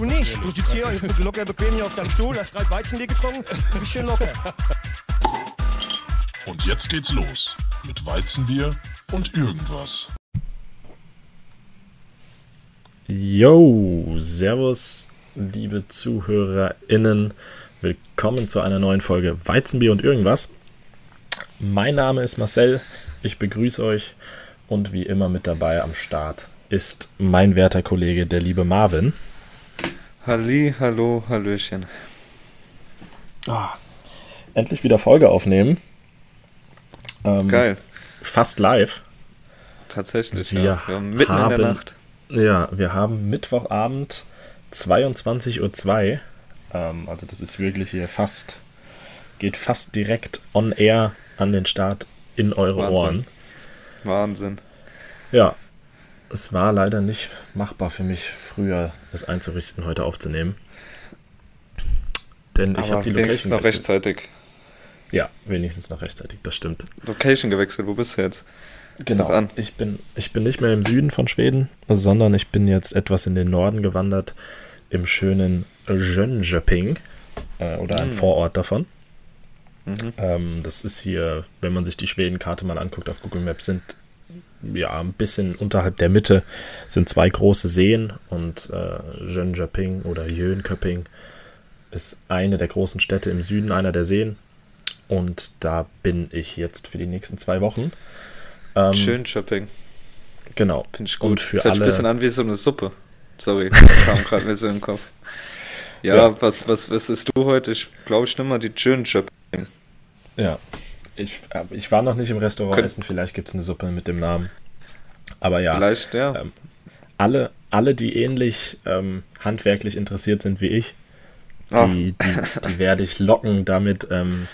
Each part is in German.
Du nicht. Du sitzt hier locker bequem hier auf deinem Stuhl, hast gerade Weizenbier getrunken, du bist schön locker. Und jetzt geht's los mit Weizenbier und irgendwas. Yo, Servus, liebe ZuhörerInnen. Willkommen zu einer neuen Folge Weizenbier und irgendwas. Mein Name ist Marcel, ich begrüße euch und wie immer mit dabei am Start ist mein werter Kollege, der liebe Marvin. Halli, hallo, hallöchen. Oh, endlich wieder Folge aufnehmen. Ähm, Geil. Fast live. Tatsächlich, wir ja. Wir mitten haben, in der Nacht. Ja, wir haben Mittwochabend 22.02 Uhr. Ähm, also das ist wirklich hier fast, geht fast direkt on air an den Start in eure Wahnsinn. Ohren. Wahnsinn. Ja, es war leider nicht machbar für mich, früher es einzurichten, heute aufzunehmen. Denn ich habe die Location noch rechtzeitig. Ja, wenigstens noch rechtzeitig, das stimmt. Location gewechselt, wo bist du jetzt? Genau, ich bin, ich bin nicht mehr im Süden von Schweden, sondern ich bin jetzt etwas in den Norden gewandert, im schönen Jönköping äh, oder mhm. ein Vorort davon. Mhm. Ähm, das ist hier, wenn man sich die Schwedenkarte mal anguckt auf Google Maps, sind ja, ein bisschen unterhalb der Mitte sind zwei große Seen und äh, Jönköping oder Jönköping ist eine der großen Städte im Süden einer der Seen. Und da bin ich jetzt für die nächsten zwei Wochen. Ähm, Schön Shopping. Genau. Finde ich gut. Und für das hört alle... ein bisschen an wie so eine Suppe. Sorry, das kam gerade mir so im Kopf. Ja, ja, Was, was, was ist du heute? Ich glaube, ich nehme mal die Shopping. Ja, ich, äh, ich war noch nicht im Restaurant Kön essen, vielleicht gibt es eine Suppe mit dem Namen. Aber ja. Vielleicht, ja. Ähm, alle, alle, die ähnlich ähm, handwerklich interessiert sind wie ich, ah. die, oh. die, die werde ich locken damit, ähm,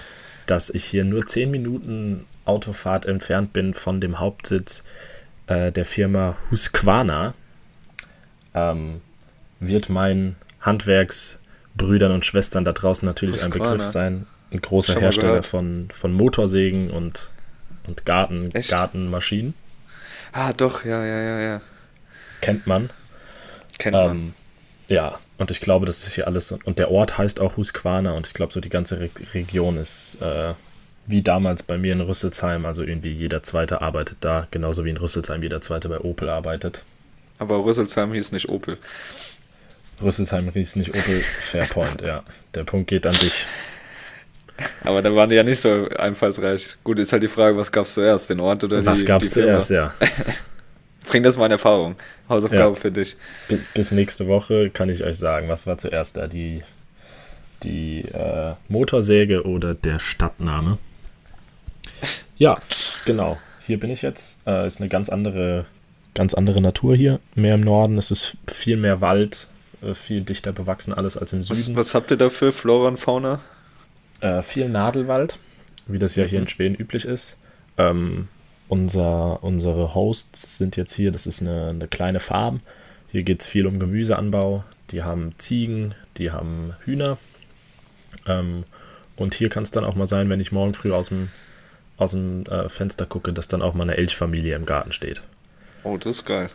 dass ich hier nur 10 Minuten Autofahrt entfernt bin von dem Hauptsitz äh, der Firma Husqvarna. Ähm, wird meinen Handwerksbrüdern und Schwestern da draußen natürlich Husqvarna. ein Begriff sein ein großer Hersteller von, von Motorsägen und, und Garten, Gartenmaschinen. Ah, doch, ja, ja, ja, ja. Kennt man. Kennt man. Ähm, ja, und ich glaube, das ist hier alles. Und der Ort heißt auch Husqvarna und ich glaube, so die ganze Re Region ist äh, wie damals bei mir in Rüsselsheim. Also irgendwie jeder Zweite arbeitet da, genauso wie in Rüsselsheim jeder Zweite bei Opel arbeitet. Aber Rüsselsheim hieß nicht Opel. Rüsselsheim hieß nicht Opel Fairpoint, ja. Der Punkt geht an dich. Aber da waren die ja nicht so einfallsreich. Gut, ist halt die Frage, was gab's zuerst, den Ort oder was die Was gab's zuerst, ja. Bring das mal in Erfahrung. Hausaufgabe ja. für dich. Bis, bis, nächste Woche kann ich euch sagen, was war zuerst da? Die, die äh, Motorsäge oder der Stadtname? Ja, genau. Hier bin ich jetzt. Äh, ist eine ganz andere, ganz andere Natur hier. Mehr im Norden. Es ist viel mehr Wald, äh, viel dichter bewachsen alles als im Süden. Was, was habt ihr da für Flora und Fauna? Äh, viel Nadelwald, wie das ja hier in mhm. Schweden üblich ist. Ähm, unser, unsere Hosts sind jetzt hier, das ist eine, eine kleine Farm. Hier geht es viel um Gemüseanbau. Die haben Ziegen, die haben Hühner. Ähm, und hier kann es dann auch mal sein, wenn ich morgen früh aus dem, aus dem äh, Fenster gucke, dass dann auch mal eine Elchfamilie im Garten steht. Oh, das ist geil.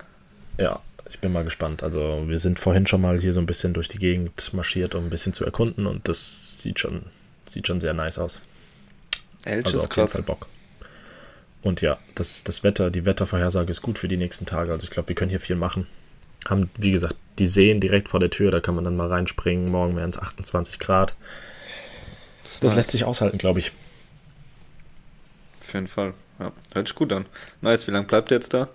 Ja, ich bin mal gespannt. Also wir sind vorhin schon mal hier so ein bisschen durch die Gegend marschiert, um ein bisschen zu erkunden und das sieht schon Sieht schon sehr nice aus. Elch also ist auf krass. jeden Fall Bock. Und ja, das, das Wetter, die Wettervorhersage ist gut für die nächsten Tage. Also ich glaube, wir können hier viel machen. Haben, wie gesagt, die Seen direkt vor der Tür, da kann man dann mal reinspringen. Morgen wären es 28 Grad. Das, das nice. lässt sich aushalten, glaube ich. Auf jeden Fall. Ja, hört sich gut an. Nice, wie lange bleibt ihr jetzt da?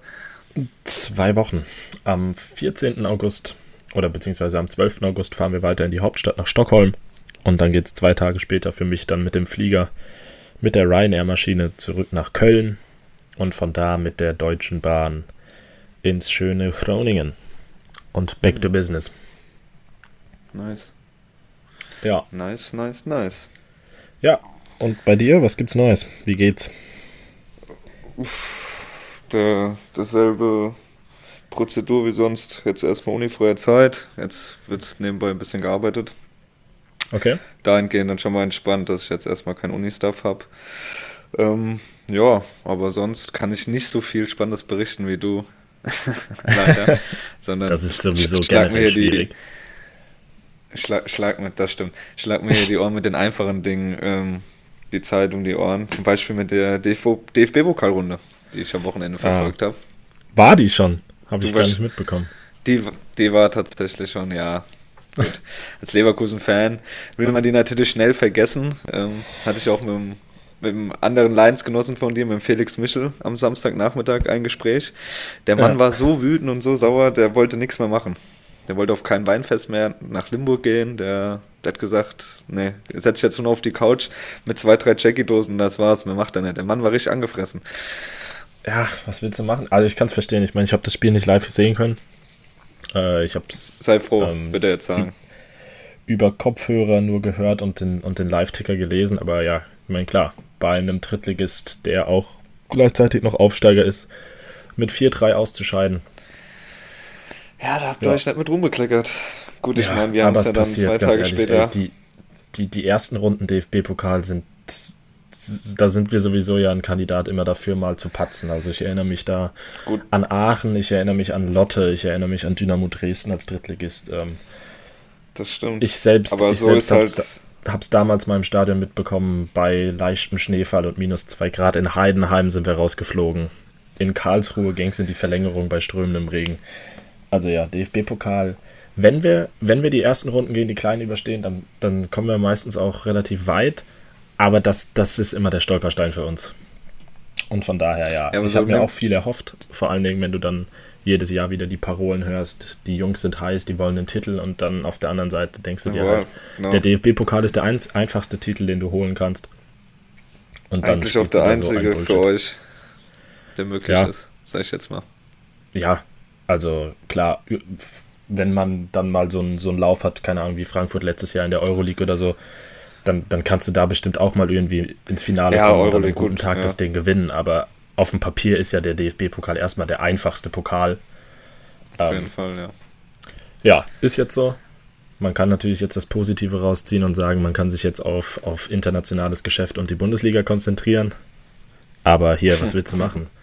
Zwei Wochen. Am 14. August oder beziehungsweise am 12. August fahren wir weiter in die Hauptstadt nach Stockholm. Und dann geht es zwei Tage später für mich dann mit dem Flieger mit der Ryanair-Maschine zurück nach Köln und von da mit der Deutschen Bahn ins schöne Groningen und back to business. Nice. Ja. Nice, nice, nice. Ja, und bei dir, was gibt's Neues? Wie geht's? Uff, der, dasselbe Prozedur wie sonst. Jetzt erstmal unifreie Zeit. Jetzt wird nebenbei ein bisschen gearbeitet. Okay. Dahingehend dann schon mal entspannt, dass ich jetzt erstmal kein Uni-Stuff habe. Ähm, ja, aber sonst kann ich nicht so viel Spannendes berichten wie du. Leider. Sondern das ist sowieso generell schwierig. Schlag, schlag mir, das stimmt. Schlag mir hier die Ohren mit den einfachen Dingen, ähm, die Zeit um die Ohren. Zum Beispiel mit der DFB-Pokalrunde, die ich am Wochenende verfolgt ah. habe. War die schon? Habe ich gar nicht mitbekommen. Die, die war tatsächlich schon, ja. Gut. Als Leverkusen-Fan würde man die natürlich schnell vergessen. Ähm, hatte ich auch mit dem mit einem anderen Lions-Genossen von dir, mit dem Felix Michel, am Samstagnachmittag ein Gespräch. Der Mann ja. war so wütend und so sauer, der wollte nichts mehr machen. Der wollte auf kein Weinfest mehr nach Limburg gehen. Der, der hat gesagt, nee, setz dich jetzt nur auf die Couch mit zwei, drei Jackie-Dosen, das war's, mehr macht er nicht. Der Mann war richtig angefressen. Ja, was willst du machen? Also ich kann es verstehen. Ich meine, ich habe das Spiel nicht live sehen können. Äh, ich hab's, Sei froh, ähm, bitte jetzt sagen. Über Kopfhörer nur gehört und den, und den Live-Ticker gelesen, aber ja, ich meine, klar, bei einem Drittligist, der auch gleichzeitig noch Aufsteiger ist, mit 4-3 auszuscheiden. Ja, da habt ihr ja. euch nicht mit rumgekleckert. Gut, ich ja, meine, wir haben es ja dann zwei Tage ehrlich, später. Ey, die, die, die ersten Runden DFB-Pokal sind, da sind wir sowieso ja ein Kandidat immer dafür, mal zu patzen. Also ich erinnere mich da Gut. an Aachen, ich erinnere mich an Lotte, ich erinnere mich an Dynamo Dresden als Drittligist. Ähm, das stimmt. Ich selbst, Aber ich so selbst habe halt es damals mal im Stadion mitbekommen, bei leichtem Schneefall und minus zwei Grad. In Heidenheim sind wir rausgeflogen. In Karlsruhe ging es in die Verlängerung bei strömendem Regen. Also ja, DFB-Pokal. Wenn wir, wenn wir die ersten Runden gegen die Kleinen überstehen, dann, dann kommen wir meistens auch relativ weit. Aber das, das ist immer der Stolperstein für uns. Und von daher, ja. ja ich habe mir auch viel erhofft. Vor allen Dingen, wenn du dann jedes Jahr wieder die Parolen hörst, die Jungs sind heiß, die wollen den Titel und dann auf der anderen Seite denkst du dir ja, halt, genau. der DFB-Pokal ist der ein, einfachste Titel, den du holen kannst. Und Eigentlich dann auch der einzige so ein für euch, der möglich ja. ist, sag ich jetzt mal. Ja, also klar, wenn man dann mal so einen, so einen Lauf hat, keine Ahnung, wie Frankfurt letztes Jahr in der Euroleague oder so, dann, dann kannst du da bestimmt auch mal irgendwie ins Finale ja, kommen und an einem guten gut, Tag ja. das Ding gewinnen. Aber auf dem Papier ist ja der DFB-Pokal erstmal der einfachste Pokal. Auf ähm, jeden Fall, ja. Ja, ist jetzt so. Man kann natürlich jetzt das Positive rausziehen und sagen, man kann sich jetzt auf, auf internationales Geschäft und die Bundesliga konzentrieren. Aber hier, was willst du machen?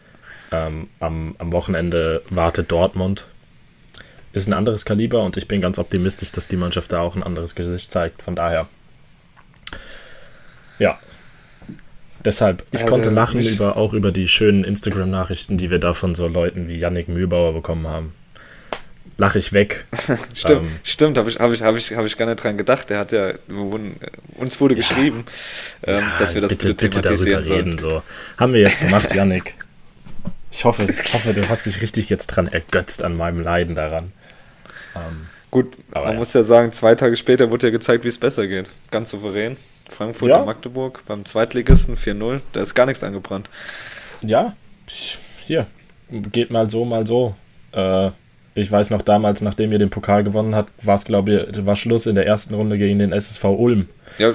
Ähm, am, am Wochenende wartet Dortmund. Ist ein anderes Kaliber und ich bin ganz optimistisch, dass die Mannschaft da auch ein anderes Gesicht zeigt. Von daher. Ja, Deshalb, ich also, konnte lachen über, auch über die schönen Instagram-Nachrichten, die wir da von so Leuten wie Yannick Mühlbauer bekommen haben. Lache ich weg. stimmt, ähm, stimmt, habe ich, hab ich, hab ich, hab ich gar nicht dran gedacht. Der hat ja, uns wurde ja, geschrieben, ähm, ja, dass wir das bitte, bitte thematisieren darüber reden. So. Haben wir jetzt gemacht, Yannick. Ich hoffe, ich hoffe, du hast dich richtig jetzt dran ergötzt an meinem Leiden daran. Ähm, Gut, man ja. muss ja sagen, zwei Tage später wurde ja gezeigt, wie es besser geht. Ganz souverän. Frankfurt ja. und Magdeburg beim Zweitligisten 4-0. Da ist gar nichts angebrannt. Ja, hier. Geht mal so, mal so. Äh, ich weiß noch damals, nachdem ihr den Pokal gewonnen habt, war es, glaube ich, war Schluss in der ersten Runde gegen den SSV Ulm. Ja.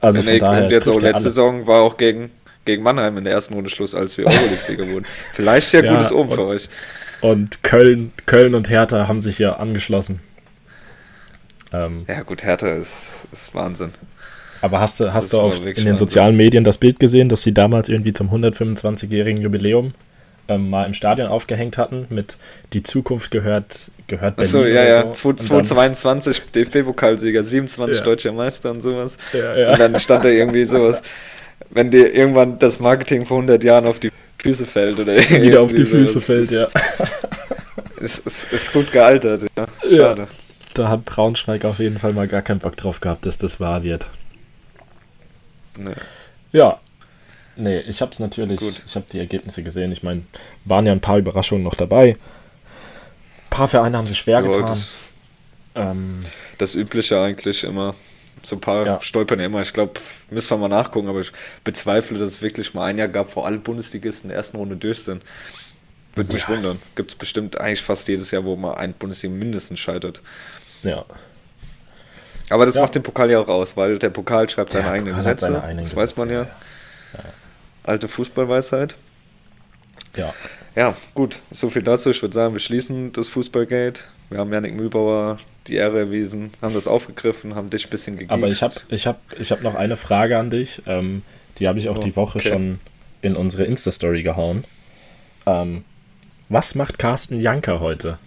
Also von daher. Und jetzt auch letzte Saison war auch gegen, gegen Mannheim in der ersten Runde Schluss, als wir Euroleague-Sieger wurden. Vielleicht ja, ja gutes Oben für euch. Und Köln, Köln und Hertha haben sich ja angeschlossen. Ähm, ja, gut, Hertha ist, ist Wahnsinn. Aber hast du, hast du auf, in den sozialen Medien das Bild gesehen, dass sie damals irgendwie zum 125-jährigen Jubiläum ähm, mal im Stadion aufgehängt hatten mit Die Zukunft gehört, gehört Berlin Achso, ja, ja, so. 2022 DFB-Pokalsieger, 27 ja. deutscher Meister und sowas. Ja, ja. Und dann stand da irgendwie sowas, wenn dir irgendwann das Marketing vor 100 Jahren auf die Füße fällt oder Wieder auf die Füße fällt, ja. Ist, ist, ist gut gealtert, ja. Schade. Da hat Braunschweig auf jeden Fall mal gar keinen Bock drauf gehabt, dass das wahr wird. Nee. Ja. Nee, ich habe es natürlich, Gut. ich habe die Ergebnisse gesehen. Ich meine, waren ja ein paar Überraschungen noch dabei. Ein paar Vereine haben sich schwer getan. Das, ähm, das Übliche eigentlich immer. So ein paar ja. stolpern ja immer. Ich glaube, müssen wir mal nachgucken, aber ich bezweifle, dass es wirklich mal ein Jahr gab, wo alle Bundesligisten in der ersten Runde durch sind. Würde mich ja. wundern. Gibt es bestimmt eigentlich fast jedes Jahr, wo mal ein Bundesliga mindestens scheitert. Ja. Aber das ja. macht den Pokal ja auch aus, weil der Pokal schreibt seine eigenen Pokal Gesetze. Seine eigenen das Gesetze, weiß man ja. ja. Alte Fußballweisheit. Ja. Ja, gut. So viel dazu. Ich würde sagen, wir schließen das Fußballgate. Wir haben Janik Mühlbauer die Ehre erwiesen, haben das aufgegriffen, haben dich ein bisschen gegeben. Aber ich habe ich hab, ich hab noch eine Frage an dich. Ähm, die habe ich auch oh, die Woche okay. schon in unsere Insta-Story gehauen. Ähm, was macht Carsten Janker heute?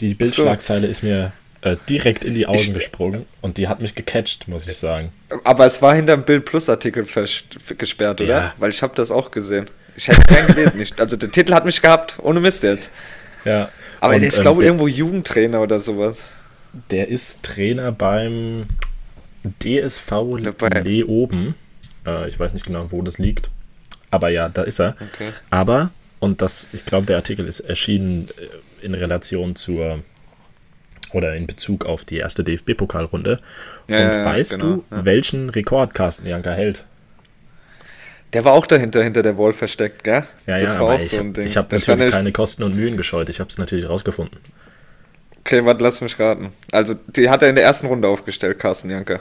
Die Bildschlagzeile so. ist mir äh, direkt in die Augen ich, gesprungen und die hat mich gecatcht, muss ich sagen. Aber es war hinterm Bild Plus Artikel gesperrt, oder? Ja. Weil ich habe das auch gesehen. Ich hätte keinen gelesen. also der Titel hat mich gehabt, ohne Mist jetzt. Ja. Aber und, der ist, glaube ich, ähm, irgendwo Jugendtrainer oder sowas. Der ist Trainer beim DSV Leoben. Äh, ich weiß nicht genau, wo das liegt. Aber ja, da ist er. Okay. Aber, und das, ich glaube, der Artikel ist erschienen äh, in Relation zur oder in Bezug auf die erste DFB-Pokalrunde. Ja, und ja, weißt genau, du, welchen Rekord Carsten Janker hält? Der war auch dahinter, hinter der Wall versteckt, gell? Ja, das ja, war auch ich so ein Ding. Ich habe natürlich keine Kosten und Mühen gescheut. Ich habe es natürlich rausgefunden. Okay, warte, lass mich raten. Also, die hat er in der ersten Runde aufgestellt, Carsten Janker.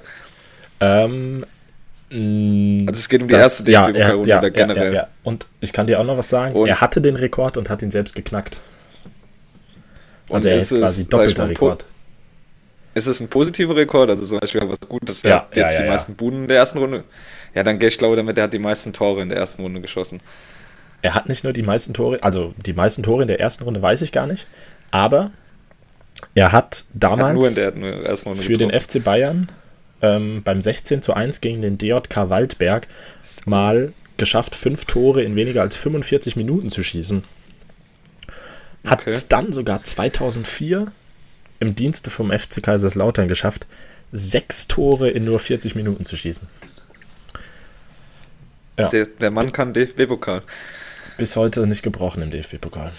Ähm, also es geht um die das, erste ja, DFB-Pokalrunde ja, ja, generell. Ja, und ich kann dir auch noch was sagen. Und er hatte den Rekord und hat ihn selbst geknackt. Also er ist, quasi doppelter Rekord. Ist es ein positiver Rekord? Also zum Beispiel was Gutes, der hat jetzt die meisten Buden in der ersten Runde. Ja, dann gehe ich glaube damit, er hat die meisten Tore in der ersten Runde geschossen. Er hat nicht nur die meisten Tore, also die meisten Tore in der ersten Runde weiß ich gar nicht, aber er hat damals er hat der für den FC Bayern ähm, beim 16 zu 1 gegen den DJK Waldberg mal geschafft, fünf Tore in weniger als 45 Minuten zu schießen. Hat okay. dann sogar 2004 im Dienste vom FC Kaiserslautern geschafft, sechs Tore in nur 40 Minuten zu schießen. Ja. Der, der Mann kann DFB-Pokal. Bis heute nicht gebrochen im DFB-Pokal.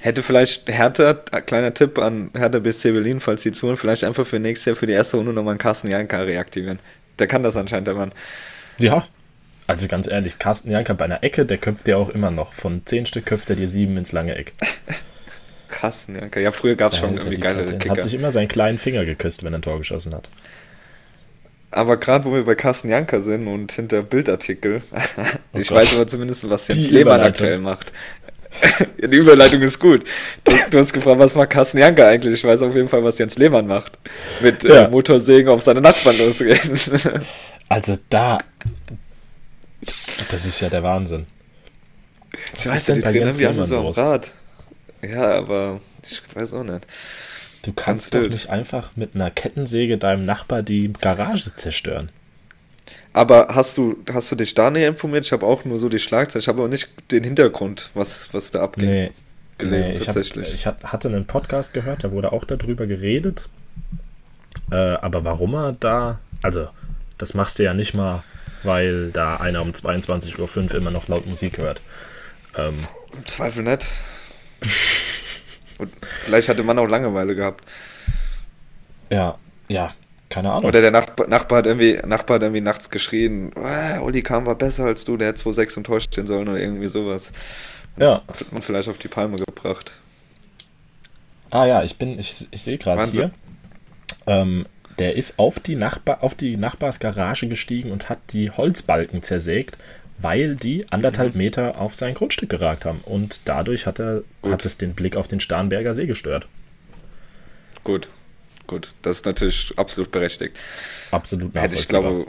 Hätte vielleicht Hertha, kleiner Tipp an Hertha BSC Berlin, falls sie zuhören, vielleicht einfach für nächstes Jahr für die erste Runde nochmal einen Carsten Janka reaktivieren. Der kann das anscheinend, der Mann. Ja, also ganz ehrlich, Carsten Janka bei einer Ecke, der köpft dir auch immer noch. Von zehn Stück köpft er dir sieben ins lange Eck. Carsten Janka, ja, früher gab es schon irgendwie geile Kicker. hat sich immer seinen kleinen Finger geküsst, wenn er ein Tor geschossen hat. Aber gerade wo wir bei Carsten Janka sind und hinter Bildartikel, oh ich Gott. weiß aber zumindest, was Jens Lehmann aktuell macht. Die Überleitung ist gut. Du, du, hast gefragt, was macht Carsten Janka eigentlich? Ich weiß auf jeden Fall, was Jens Lehmann macht. Mit äh, ja. äh, Motorsägen auf seine Nachbarn losgehen. Also da. Das ist ja der Wahnsinn. Was ich weiß, denn die bei Jens Lehmann so Rad. Ja, aber ich weiß auch nicht. Du kannst doch nicht einfach mit einer Kettensäge deinem Nachbar die Garage zerstören. Aber hast du, hast du dich da näher informiert? Ich habe auch nur so die Schlagzeilen, ich habe aber nicht den Hintergrund, was, was da abgeht. Nee, gelesen, nee, ich tatsächlich. Hab, ich hatte einen Podcast gehört, da wurde auch darüber geredet. Äh, aber warum er da, also das machst du ja nicht mal, weil da einer um 22.05 Uhr immer noch laut Musik hört. Ähm, Im Zweifel nicht. Und vielleicht hatte man auch Langeweile gehabt. Ja, ja, keine Ahnung. Oder der Nachbar, Nachbar, hat, irgendwie, Nachbar hat irgendwie nachts geschrien, ah, Oli Kahn war besser als du, der hätte 2-6 enttäuscht stehen sollen oder irgendwie sowas. Ja. Man vielleicht auf die Palme gebracht. Ah ja, ich bin, ich, ich sehe gerade hier. Ähm, der ist auf die, Nachbar, auf die Nachbarsgarage gestiegen und hat die Holzbalken zersägt, weil die anderthalb mhm. Meter auf sein Grundstück geragt haben. Und dadurch hat, er, hat es den Blick auf den Starnberger See gestört. Gut, gut. Das ist natürlich absolut berechtigt. Absolut nachvollziehbar. Ich glaube,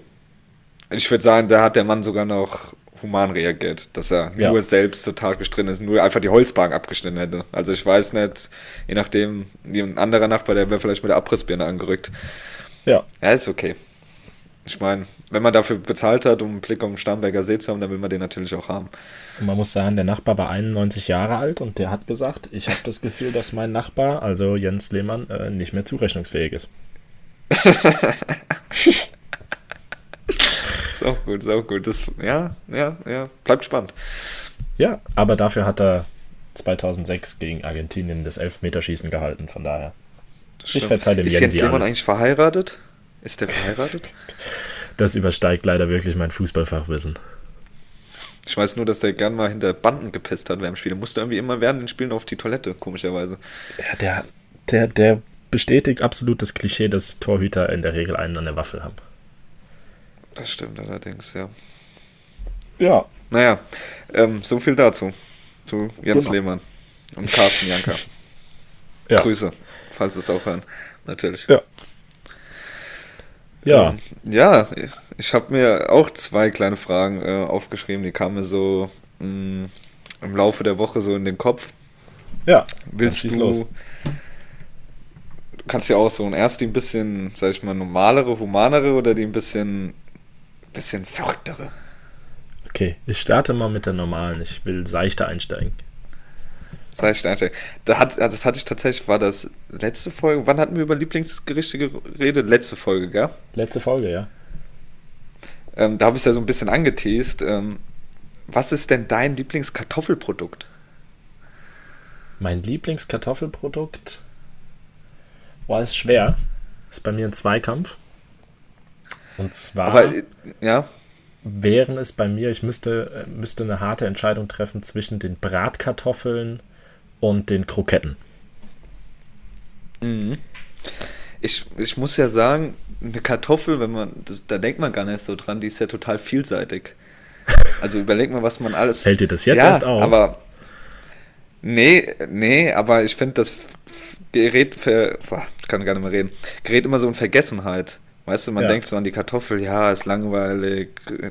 ich würde sagen, da hat der Mann sogar noch human reagiert, dass er ja. nur selbst total gestritten ist, nur einfach die Holzbank abgeschnitten hätte. Also ich weiß nicht, je nachdem, wie ein anderer Nachbar, der wäre vielleicht mit der Abrissbirne angerückt. Ja. Ja, ist okay. Ich meine, wenn man dafür bezahlt hat, um einen Blick auf den Starnberger See zu haben, dann will man den natürlich auch haben. Und man muss sagen, der Nachbar war 91 Jahre alt und der hat gesagt, ich habe das Gefühl, dass mein Nachbar, also Jens Lehmann, äh, nicht mehr zurechnungsfähig ist. ist auch gut, ist auch gut. Das, ja, ja, ja, bleibt spannend. Ja, aber dafür hat er 2006 gegen Argentinien das Elfmeterschießen gehalten, von daher. Ich verzeihe dem Ist Jens Lehmann eigentlich verheiratet? Ist der verheiratet? Das übersteigt leider wirklich mein Fußballfachwissen. Ich weiß nur, dass der gern mal hinter Banden gepisst hat während dem Spiel. Der musste irgendwie immer während den Spielen auf die Toilette, komischerweise. Ja, der, der, der bestätigt absolut das Klischee, dass Torhüter in der Regel einen an der Waffel haben. Das stimmt allerdings, ja. Ja. Naja, ähm, so viel dazu. Zu Jens genau. Lehmann und Carsten Janka. ja. Grüße, falls es auch hören, natürlich. Ja. Ja. Ähm, ja, ich habe mir auch zwei kleine Fragen äh, aufgeschrieben, die kamen mir so mh, mm, im Laufe der Woche so in den Kopf. Ja. Willst du, los. kannst dir aussuchen. Erst die ein bisschen, sag ich mal, normalere, humanere oder die ein bisschen, bisschen verrücktere. Okay, ich starte mal mit der normalen. Ich will seichter einsteigen. Seichter einsteigen. Da hat, das hatte ich tatsächlich, war das letzte Folge? Wann hatten wir über Lieblingsgerichte geredet? Letzte Folge, gell? Letzte Folge, ja. Ähm, da habe ich es ja so ein bisschen angeteased. Ähm, was ist denn dein Lieblingskartoffelprodukt? Mein Lieblingskartoffelprodukt? Boah, ist schwer. Ist bei mir ein Zweikampf. Und zwar Aber, ja. wären es bei mir, ich müsste, äh, müsste eine harte Entscheidung treffen zwischen den Bratkartoffeln und den Kroketten. Mhm. Ich, ich muss ja sagen, eine Kartoffel, wenn man, das, da denkt man gar nicht so dran, die ist ja total vielseitig. Also überleg mal, was man alles. Fällt dir das jetzt ja, erst auf? Aber. Nee, nee, aber ich finde, das gerät für. Boah, kann gar nicht mehr reden. Gerät immer so in Vergessenheit. Weißt du, man Ja. denkt so an die Kartoffel, ja, ist langweilig,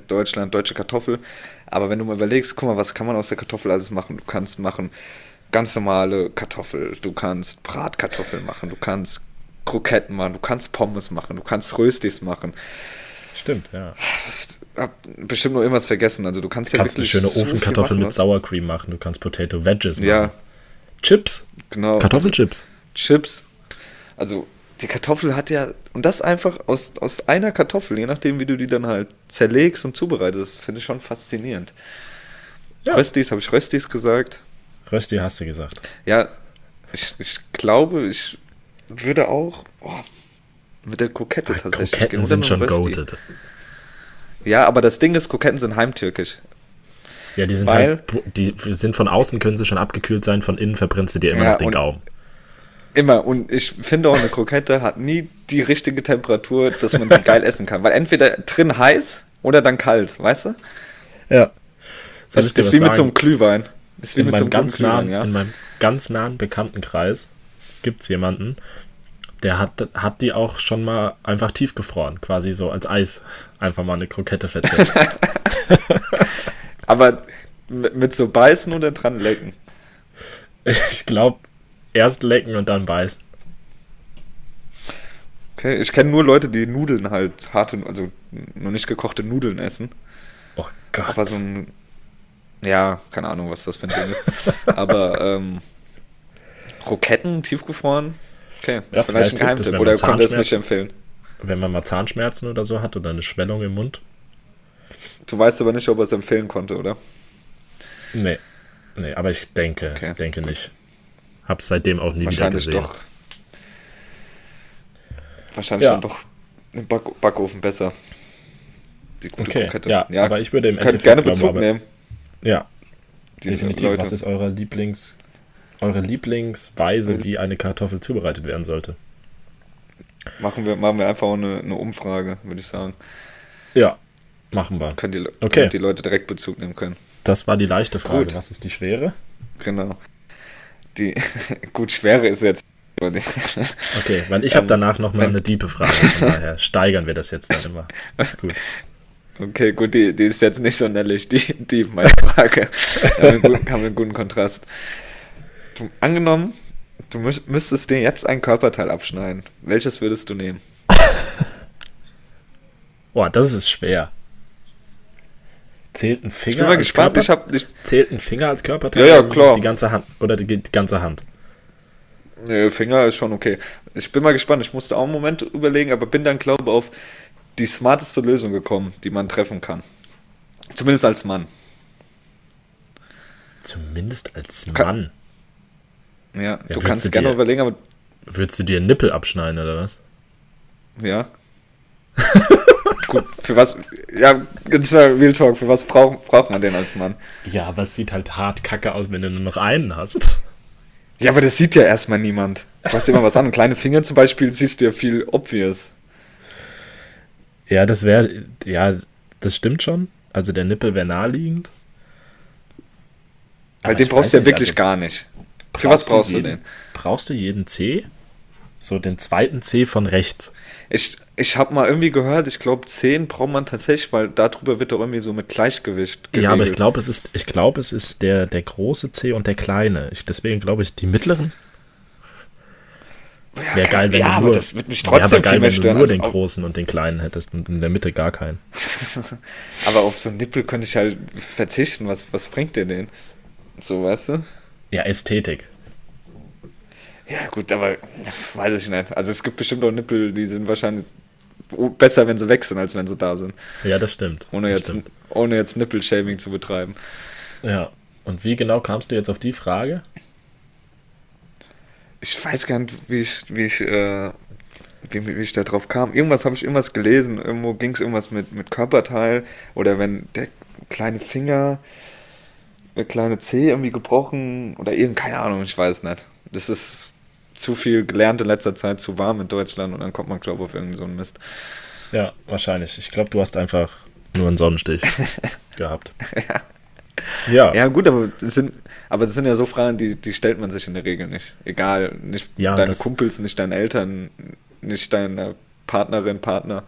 Deutschland, deutsche Kartoffel. Aber wenn du mal überlegst, guck mal, was kann man aus der Kartoffel alles machen? Du kannst machen ganz normale Kartoffel, du kannst Bratkartoffeln machen, du kannst Kroketten machen, du kannst Pommes machen, du kannst Röstis machen. Stimmt, ja. Ich hab bestimmt noch irgendwas vergessen. Also du kannst Du ja kannst eine wirklich schöne so Ofenkartoffel mit Sour Cream machen. Du kannst Potato Wedges machen. Ja, Chips. genau. Kartoffelchips. Chips. Also die Kartoffel hat ja, und das einfach aus, aus einer Kartoffel, je nachdem, wie du die dann halt zerlegst und zubereitest, finde ich schon faszinierend. Ja. Röstis, habe ich Röstis gesagt? Rösti hast du gesagt. Ja, ich, ich glaube, ich würde auch boah, mit der Krokette Ah, tatsächlich. Oder sind schon goated. Ja, aber das Ding ist, Kroketten sind heimtürkisch. Ja, die sind Weil- halt, die sind von außen können sie schon abgekühlt sein, von innen verbrennst du dir immer Ja, noch den Gaumen. Immer. Und ich finde auch, eine Krokette hat nie die richtige Temperatur, dass man die geil essen kann. Weil entweder drin heiß oder dann kalt, weißt du? Ja. Soll Das ist wie mit so einem? Glühwein. Wie in meinem, einem ganz nahen, Glühwein, in ja. meinem ganz nahen Bekanntenkreis gibt es jemanden, der hat, hat die auch schon mal einfach tiefgefroren, quasi so als Eis. Einfach mal eine Krokette verzehrt. Aber mit, mit so beißen oder dran lecken. ich glaube, erst lecken und dann beißen. Okay, ich kenne nur Leute, die Nudeln halt harte, also noch nicht gekochte Nudeln essen. Oh Gott. Aber so ein, ja, keine Ahnung, was das für ein Ding ist. Aber ähm, Kroketten tiefgefroren, okay, Ja, vielleicht vielleicht ein Geheimtipp. wenn Oder konnte es nicht empfehlen. Wenn man mal Zahnschmerzen oder so hat oder eine Schwellung im Mund. Du weißt aber nicht, ob er es empfehlen konnte, oder? Nee. Nee, aber ich denke, Okay, denke nicht. Hab's seitdem auch nie wieder gesehen. doch. Wahrscheinlich Ja. dann doch im Back Backofen besser. Die gute Okay, Krokette. ja, aber ich würde im Endeffekt gerne Bezug aber- nehmen. Ja, definitiv. Leute. Was ist eure Lieblings, eure Lieblingsweise, wie eine Kartoffel zubereitet werden sollte? Machen wir, machen wir einfach auch eine, eine Umfrage, würde ich sagen. Ja, machen wir. Können die, Okay. damit die Leute direkt Bezug nehmen können. Das war die leichte Frage. Gut. Was ist die schwere? Genau. Die gut schwere ist jetzt. Okay, weil ich habe Ähm, danach nochmal eine diepe Frage. Von daher steigern wir das jetzt dann immer. Ist gut. Okay, gut, die, die ist jetzt nicht so nellig, die, die meine Frage. haben, wir einen guten, haben wir einen guten Kontrast. Du, angenommen, du müsstest dir jetzt ein Körperteil abschneiden. Welches würdest du nehmen? Boah, das ist schwer. Zählt ein Ich Finger bin mal als gespannt. Körper? Ich habe nicht. Zählt ein Finger als Körperteil? Ja, ja, klar. Die ganze Hand oder die, die ganze Hand. Nee, Finger ist schon okay. Ich bin mal gespannt. Ich musste auch einen Moment überlegen, aber bin dann, glaube ich, auf die smarteste Lösung gekommen, die man treffen kann. Zumindest als Mann. Zumindest als Kann- Mann. Ja, du kannst du gerne dir- überlegen, aber Würdest du dir einen Nippel abschneiden oder was? ja. Gut, für was, ja, jetzt mal Real Talk, für was braucht, braucht man den als Mann? Ja, aber es sieht halt hart kacke aus, wenn du nur noch einen hast. Ja, aber das sieht ja erstmal niemand. Du hast immer was an. Kleine Finger zum Beispiel siehst du ja viel obvious. Ja, das wäre, ja, das stimmt schon. Also der Nippel wäre naheliegend. Weil Aber den brauchst du ja wirklich also gar nicht. Für was brauchst du jeden, den? Brauchst du jeden C? So den zweiten C von rechts. Ich, ich habe mal irgendwie gehört, ich glaube 10 braucht man tatsächlich, weil darüber wird doch irgendwie so mit Gleichgewicht Ja, aber ich geregelt. glaube, es ist, ich glaube, es ist der, der große C und der kleine. Ich, deswegen glaube ich, die mittleren. Wäre geil, wenn ja, du aber nur, das wird mich trotzdem geil, viel mehr wenn du stören. nur Also den großen und den kleinen hättest und in der Mitte gar keinen. aber auf so einen Nippel könnte ich halt verzichten. Was, was bringt dir den? So, weißt du? Ja, Ästhetik. Ja, gut, aber weiß ich nicht. Also es gibt bestimmt auch Nippel, die sind wahrscheinlich besser, wenn sie weg sind, als wenn sie da sind. Ja, das stimmt. Ohne das jetzt, stimmt. ohne jetzt Nippel-Shaming zu betreiben. Ja. Und wie genau kamst du jetzt auf die Frage? Ich weiß gar nicht, wie ich, wie ich, äh, wie, wie ich da drauf kam. Irgendwas habe ich irgendwas gelesen. Irgendwo ging es irgendwas mit, mit Körperteil. Oder wenn der kleine Finger, der kleine Zeh irgendwie gebrochen oder irgend, keine Ahnung, ich weiß nicht. Das ist zu viel gelernt in letzter Zeit, zu warm in Deutschland und dann kommt man, glaube ich, auf irgendeinen so einen Mist. Ja, wahrscheinlich. Ich glaube, du hast einfach nur einen Sonnenstich gehabt. Ja. Ja, gut, aber das sind, aber das sind ja so Fragen, die, die stellt man sich in der Regel nicht. Egal, nicht Ja, deine das- Kumpels, nicht deine Eltern, nicht deine Partnerin, Partner.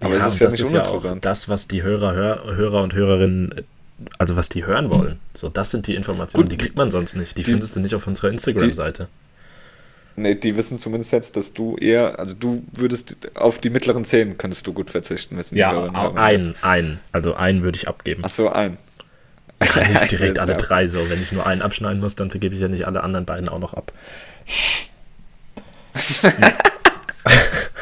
Aber ja, es ist ja das nicht ist ja uninteressant. das, was die Hörer, Hör, Hörer und Hörerinnen, also was die hören wollen. So, das sind die Informationen, Gut, die kriegt man sonst nicht. Die, die- findest du nicht auf unserer Instagram-Seite. Nee, die wissen zumindest jetzt, dass du eher, also du würdest auf die mittleren Zehen könntest du gut verzichten, wissen Ja, einen, einen. Also einen würde ich abgeben. Ach so, ein. nicht Ich direkt alle drei so. Wenn ich nur einen abschneiden muss, dann vergebe ich ja nicht alle anderen beiden auch noch ab.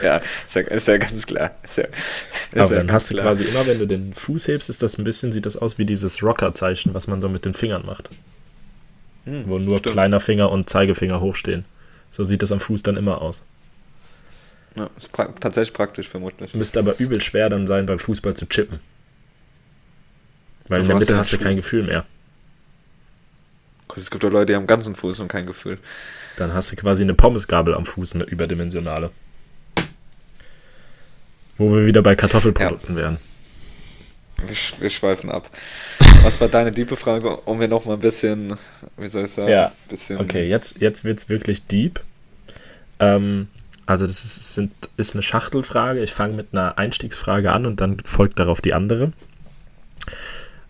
Ja, ist ja, ist ja ganz klar. Ist ja, ist Aber ja dann hast du klar. quasi immer, wenn du den Fuß hebst, ist das ein bisschen, sieht das aus wie dieses Rocker-Zeichen, was man so mit den Fingern macht. wo nur Hm, stimmt. kleiner Finger und Zeigefinger hochstehen. So sieht das am Fuß dann immer aus. Ja, ist pra tatsächlich praktisch, vermutlich. Müsste aber übel schwer dann sein, beim Fußball zu chippen. Weil in der Mitte ja hast du kein Gefühl mehr. Es gibt doch Leute, die haben am ganzen Fuß und kein Gefühl. Dann hast du quasi eine Pommesgabel am Fuß, eine überdimensionale. Wo wir wieder bei Kartoffelprodukten wären. Wir, wir schweifen ab. Was war deine diebe Frage, um wir noch mal ein bisschen, wie soll ich sagen, Ja, bisschen Okay, jetzt, jetzt wird es wirklich deep. Ähm, also das ist, sind, ist eine Schachtelfrage. Ich fange mit einer Einstiegsfrage an und dann folgt darauf die andere.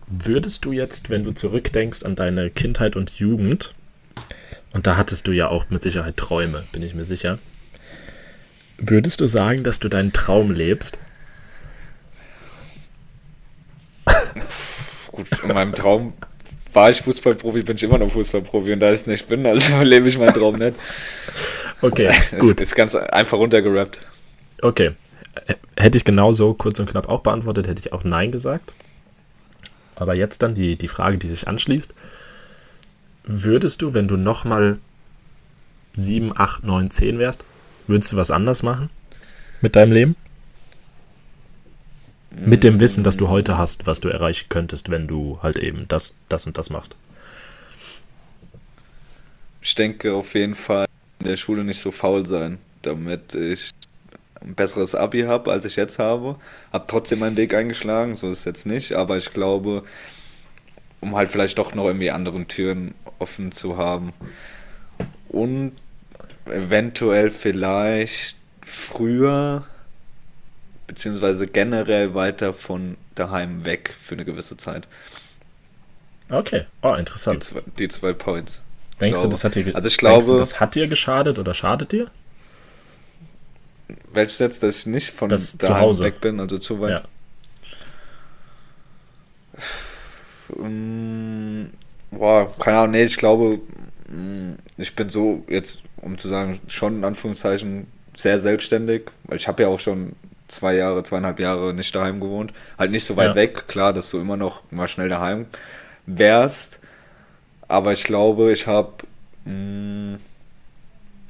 Würdest du jetzt, wenn du zurückdenkst an deine Kindheit und Jugend, und da hattest du ja auch mit Sicherheit Träume, bin ich mir sicher, würdest du sagen, dass du deinen Traum lebst? gut. In meinem Traum war ich Fußballprofi, bin ich immer noch Fußballprofi und da ich es nicht bin, also lebe ich meinen Traum nicht. Okay, gut. ist ganz einfach runtergerappt. Okay. Hätte ich genauso kurz und knapp auch beantwortet, hätte ich auch Nein gesagt. Aber jetzt dann die, die Frage, die sich anschließt. Würdest du, wenn du nochmal 7, 8, 9, 10 wärst, würdest du was anders machen mit deinem Leben? Mit dem Wissen, das du heute hast, was du erreichen könntest, wenn du halt eben das, das und das machst. Ich denke auf jeden Fall in der Schule nicht so faul sein, damit ich ein besseres Abi habe, als ich jetzt habe. Hab trotzdem meinen Weg eingeschlagen, so ist es jetzt nicht, aber ich glaube, um halt vielleicht doch noch irgendwie anderen Türen offen zu haben. Und eventuell vielleicht früher, beziehungsweise generell weiter von daheim weg für eine gewisse Zeit. Okay, oh, Die interessant. zwei, die zwei Points. Denkst du, glaube- das hat dir, Also ich denkst du, glaube- das hat dir geschadet oder schadet dir? Welches jetzt, dass ich nicht von Das zu Hause. weg bin, also zu weit. Ja. Mm, boah, keine Ahnung, nee, ich glaube, mm, ich bin so jetzt, um zu sagen, schon in Anführungszeichen sehr selbstständig, weil ich habe ja auch schon zwei Jahre, zweieinhalb Jahre nicht daheim gewohnt. Halt nicht so weit Ja. weg, klar, dass du immer noch mal schnell daheim wärst. Aber ich glaube, ich habe,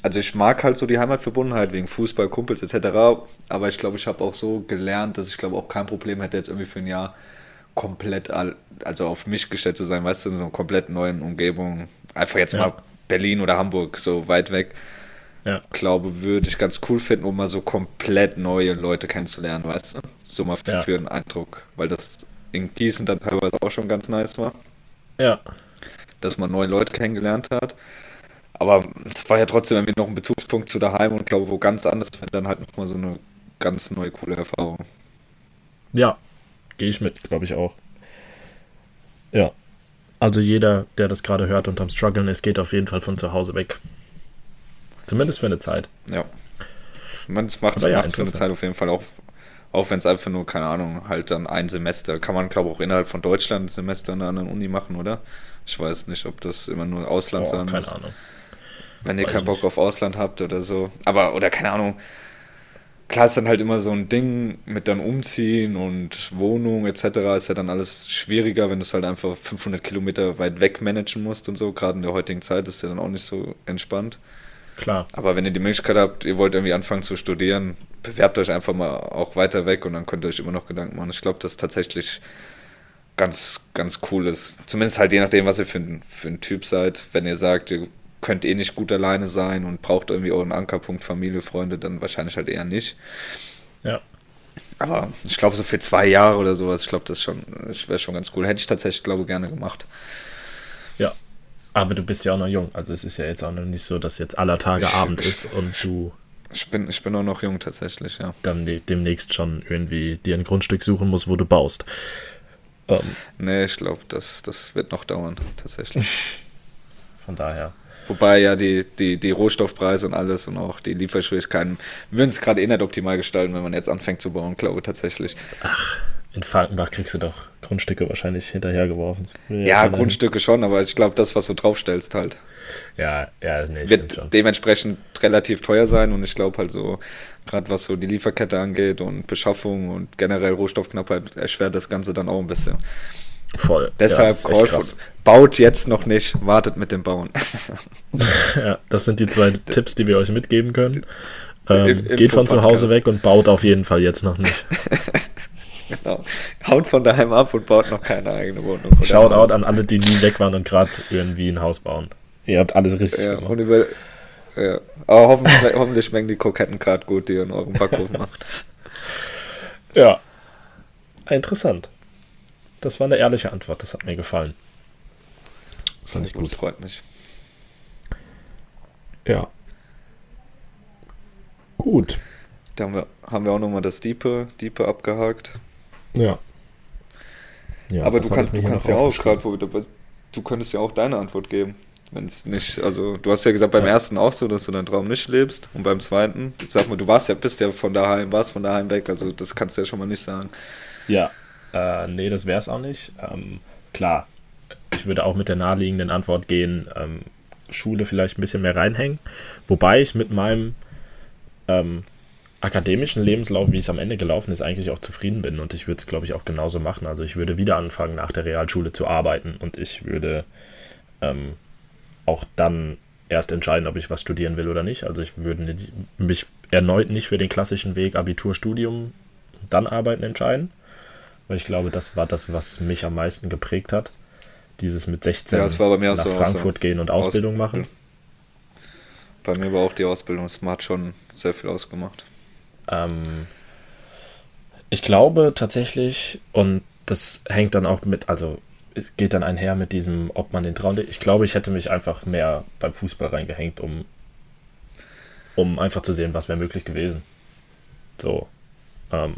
also ich mag halt so die Heimatverbundenheit wegen Fußball, Kumpels etc. Aber ich glaube, ich habe auch so gelernt, dass ich glaube auch kein Problem hätte, jetzt irgendwie für ein Jahr komplett, all, also auf mich gestellt zu sein, weißt du, in so einer komplett neuen Umgebung. Einfach jetzt Ja. mal Berlin oder Hamburg, so weit weg. Ja. Glaube, würde ich ganz cool finden, um mal so komplett neue Leute kennenzulernen, weißt du? So mal Ja. für einen Eindruck, weil das in Gießen dann teilweise auch schon ganz nice war, Ja, dass man neue Leute kennengelernt hat. Aber es war ja trotzdem irgendwie noch ein Bezugspunkt zu daheim und glaube, wo ganz anders wäre dann halt nochmal so eine ganz neue, coole Erfahrung. Ja, gehe ich mit, glaube ich auch. Ja. Also jeder, der das gerade hört und am struggeln ist, geht auf jeden Fall von zu Hause weg. Zumindest für eine Zeit. Ja. Man macht es ja, für eine. Zeit auf jeden Fall auch, auch wenn es einfach nur, keine Ahnung, halt dann ein Semester. Kann man, glaube ich, auch innerhalb von Deutschland ein Semester an einer anderen Uni machen, oder? Ich weiß nicht, ob das immer nur Ausland Oh, sein keine muss. Ahnung. Wenn ihr Weiß keinen Bock nicht. auf Ausland habt oder so. Aber, oder keine Ahnung. Klar ist dann halt immer so ein Ding mit dann Umziehen und Wohnung etc. Ist ja dann alles schwieriger, wenn du es halt einfach 500 Kilometer weit weg managen musst und so. Gerade in der heutigen Zeit ist ja dann auch nicht so entspannt. Klar. Aber wenn ihr die Möglichkeit habt, ihr wollt irgendwie anfangen zu studieren, bewerbt euch einfach mal auch weiter weg und dann könnt ihr euch immer noch Gedanken machen. Ich glaube, das ist tatsächlich ganz, ganz cool ist. Zumindest halt je nachdem, was ihr für ein, für ein Typ seid. Wenn ihr sagt, ihr könnt eh nicht gut alleine sein und braucht irgendwie euren Ankerpunkt Familie, Freunde, dann wahrscheinlich halt eher nicht. Ja. Aber ich glaube, so für zwei Jahre oder sowas, ich glaube, das schon, das wäre schon ganz cool. Hätte ich tatsächlich, glaube ich, gerne gemacht. Ja. Aber du bist ja auch noch jung. Also es ist ja jetzt auch noch nicht so, dass jetzt aller Tage Abend ist und du Ich bin, ich bin auch noch jung tatsächlich, ja. dann de demnächst schon irgendwie dir ein Grundstück suchen musst, wo du baust. Ähm, Nee, ich glaube, das, das wird noch dauern, tatsächlich. von daher. Wobei ja die, die, die Rohstoffpreise und alles und auch die Lieferschwierigkeiten würden es gerade eh nicht optimal gestalten, wenn man jetzt anfängt zu bauen, glaube ich tatsächlich. In Falkenbach kriegst du doch Grundstücke wahrscheinlich hinterhergeworfen. Ja, daher- Grundstücke schon, aber ich glaube, das, was du draufstellst, halt, Ja, ja, nee, wird dementsprechend relativ teuer sein und ich glaube halt so, gerade was so die Lieferkette angeht und Beschaffung und generell Rohstoffknappheit erschwert das Ganze dann auch ein bisschen. Voll. Deshalb ja, for- baut jetzt noch nicht, wartet mit dem Bauen. Ja, das sind die zwei Tipps, die wir euch mitgeben können. Ähm, geht von zu. Hause weg und baut auf jeden Fall jetzt noch nicht. genau. Haut von daheim ab und baut noch keine eigene Wohnung. oder Shoutout Haus. an alle, die nie weg waren und gerade irgendwie ein Haus bauen. Ihr habt alles richtig Ja, gemacht. über, ja. Aber hoffentlich, hoffentlich schmecken die Kroketten gerade gut, die ihr in eurem Backofen macht. Ja. Interessant. Das war eine ehrliche Antwort, das hat mir gefallen. Fand ich gut, gut. freut mich. Ja. Gut. Da haben wir, haben wir auch nochmal das Diepe, Diepe abgehakt. Ja. ja Aber das du kannst, du kannst ja auch gerade, wo du könntest ja auch deine Antwort geben. Wenn es nicht, also du hast ja gesagt beim Ja. ersten auch so, dass du deinen Traum nicht lebst und beim zweiten, ich sag mal, du warst ja, bist ja von daheim, warst von daheim weg, also das kannst du ja schon mal nicht sagen. Ja, äh, nee, das wäre es auch nicht. Ähm, klar, ich würde auch mit der naheliegenden Antwort gehen, ähm, Schule vielleicht ein bisschen mehr reinhängen. Wobei ich mit meinem ähm, akademischen Lebenslauf, wie es am Ende gelaufen ist, eigentlich auch zufrieden bin. Und ich würde es, glaube ich, auch genauso machen. Also ich würde wieder anfangen, nach der Realschule zu arbeiten. Und ich würde ähm, auch dann erst entscheiden, ob ich was studieren will oder nicht. Also ich würde mich erneut nicht für den klassischen Weg Abitur, Studium, dann arbeiten entscheiden. Weil ich glaube, das war das, was mich am meisten geprägt hat. Dieses mit 16 Ja, nach so, Frankfurt so. gehen und Ausbildung machen. Bei mir war auch die Ausbildung, es hat schon sehr viel ausgemacht. Ähm, ich glaube tatsächlich, und das hängt dann auch mit, also geht dann einher mit diesem, ob man den Traum. Ich glaube, ich hätte mich einfach mehr beim Fußball reingehängt, um, um einfach zu sehen, was wäre möglich gewesen. So. Ähm,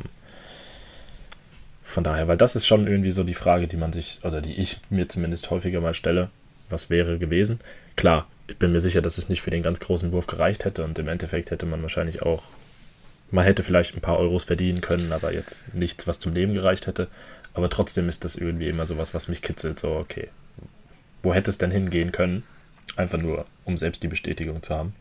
von daher, weil das ist schon irgendwie so die Frage, die man sich, oder die ich mir zumindest häufiger mal stelle, was wäre gewesen. Klar, ich bin mir sicher, dass es nicht für den ganz großen Wurf gereicht hätte und im Endeffekt hätte man wahrscheinlich auch man hätte vielleicht ein paar Euros verdienen können, aber jetzt nichts, was zum Leben gereicht hätte. Aber trotzdem ist das irgendwie immer sowas, was mich kitzelt. So, okay, wo hätte es denn hingehen können? Einfach nur, um selbst die Bestätigung zu haben.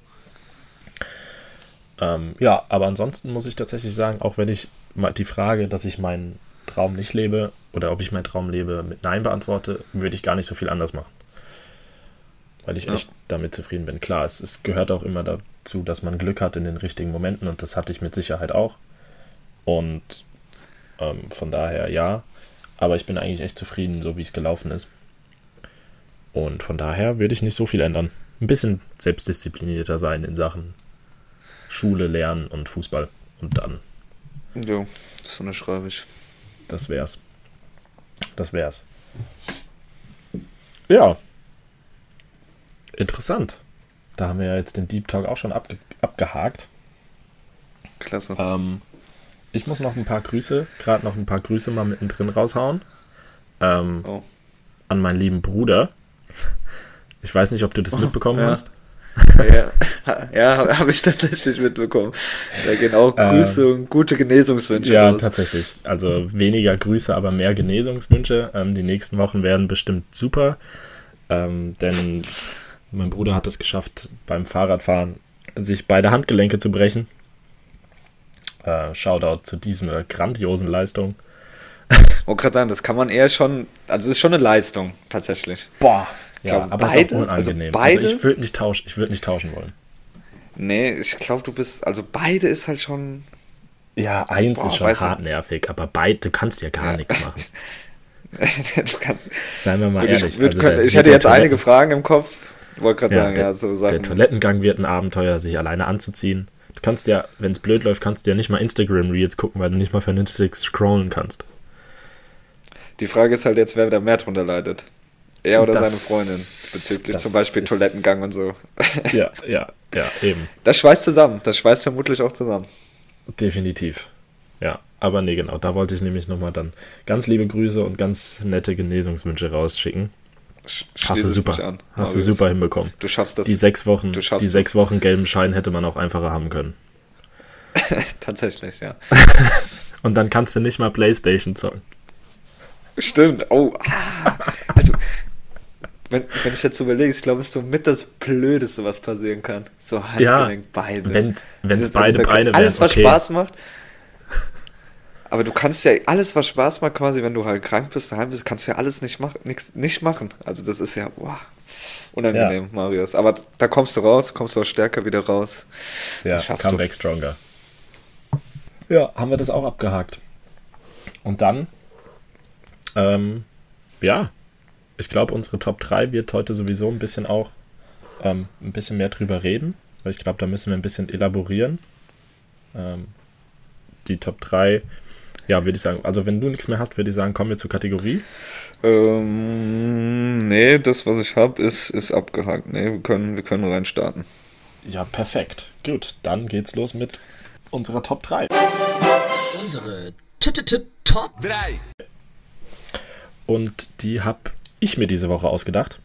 Ähm, ja, aber ansonsten muss ich tatsächlich sagen, auch wenn ich die Frage, dass ich meinen Traum nicht lebe oder ob ich meinen Traum lebe, mit Nein beantworte, würde ich gar nicht so viel anders machen. Weil ich Ja. echt damit zufrieden bin. Klar, es, es gehört auch immer dazu, dass man Glück hat in den richtigen Momenten und das hatte ich mit Sicherheit auch. Und ähm, von daher ja. Aber ich bin eigentlich echt zufrieden, so wie es gelaufen ist. Und von daher würde ich nicht so viel ändern. Ein bisschen selbstdisziplinierter sein in Sachen Schule, Lernen und Fußball. Und dann, Jo, das unterschreibe ich. Das wär's. Das wär's. Ja. Interessant. Da haben wir ja jetzt den Deep Talk auch schon abge abgehakt. Klasse. Ähm, ich muss noch ein paar Grüße, gerade noch ein paar Grüße mal mittendrin raushauen. Ähm, Oh. An meinen lieben Bruder. Ich weiß nicht, ob du das Oh, mitbekommen ja. hast. Ja, ja habe ich tatsächlich mitbekommen. Da gehen auch Grüße ähm, und gute Genesungswünsche Ja, raus. tatsächlich. Also weniger Grüße, aber mehr Genesungswünsche. Ähm, die nächsten Wochen werden bestimmt super. Ähm, denn mein Bruder hat es geschafft, beim Fahrradfahren sich beide Handgelenke zu brechen. Äh, Shoutout zu dieser grandiosen Leistung. Oh, gerade sagen, das kann man eher schon, also es ist schon eine Leistung, tatsächlich. Boah, ja, glaub, aber beide, ist auch unangenehm. Also, beide, also ich würde nicht, tausch, würd nicht tauschen wollen. Nee, ich glaube, du bist, also beide ist halt schon. Ja, eins Boah, ist schon hart nervig, aber beide, du kannst ja gar ja. nichts machen. du kannst. Seien wir mal Gut, ehrlich. Ich, also können, ich hätte jetzt einige Fragen im Kopf. Ich wollte gerade ja, sagen, der, ja, so Sachen. Der Toilettengang wird ein Abenteuer, sich alleine anzuziehen. Du kannst ja, wenn es blöd läuft, kannst du ja nicht mal Instagram-Reels gucken, weil du nicht mal vernünftig scrollen kannst. Die Frage ist halt jetzt, wer da mehr drunter leidet. Er oder das, seine Freundin, bezüglich zum Beispiel Toilettengang und so. Ja, ja, ja, eben. Das schweißt zusammen, das schweißt vermutlich auch zusammen. Definitiv. Ja, aber nee, genau, da wollte ich nämlich nochmal dann ganz liebe Grüße und ganz nette Genesungswünsche rausschicken. Hast du super, an, hast du super hinbekommen. Du schaffst das. Die sechs Wochen, die sechs Wochen gelben Schein hätte man auch einfacher haben können. Tatsächlich, ja. und dann kannst du nicht mal Playstation zocken. Stimmt. Oh. Also, wenn, wenn ich jetzt überlege, ich glaube, es ist so mit das Blödeste, was passieren kann. So Handgelenk, ja, Beine. Wenn es beide Beine wären. Alles, was okay. Spaß macht. Aber du kannst ja alles, was Spaß macht, quasi, wenn du halt krank bist, daheim bist, kannst du ja alles nicht, mach, nix, nicht machen. Also das ist ja boah, unangenehm, ja. Marius. Aber da kommst du raus, kommst du auch stärker wieder raus. Ja, Comeback stronger. Ja, haben wir das auch abgehakt. Und dann, ähm, ja, ich glaube, unsere Top 3 wird heute sowieso ein bisschen auch ähm, ein bisschen mehr drüber reden, weil ich glaube, da müssen wir ein bisschen elaborieren. Ähm, die Top 3, ja, würde ich sagen, also wenn du nichts mehr hast, würde ich sagen, kommen wir zur Kategorie. Ähm, nee, das, was ich habe, ist, ist abgehakt. Nee, wir können, wir können reinstarten. Ja, perfekt. Gut, dann geht's los mit unserer Top 3. Unsere Top 3. Und die habe ich mir diese Woche ausgedacht.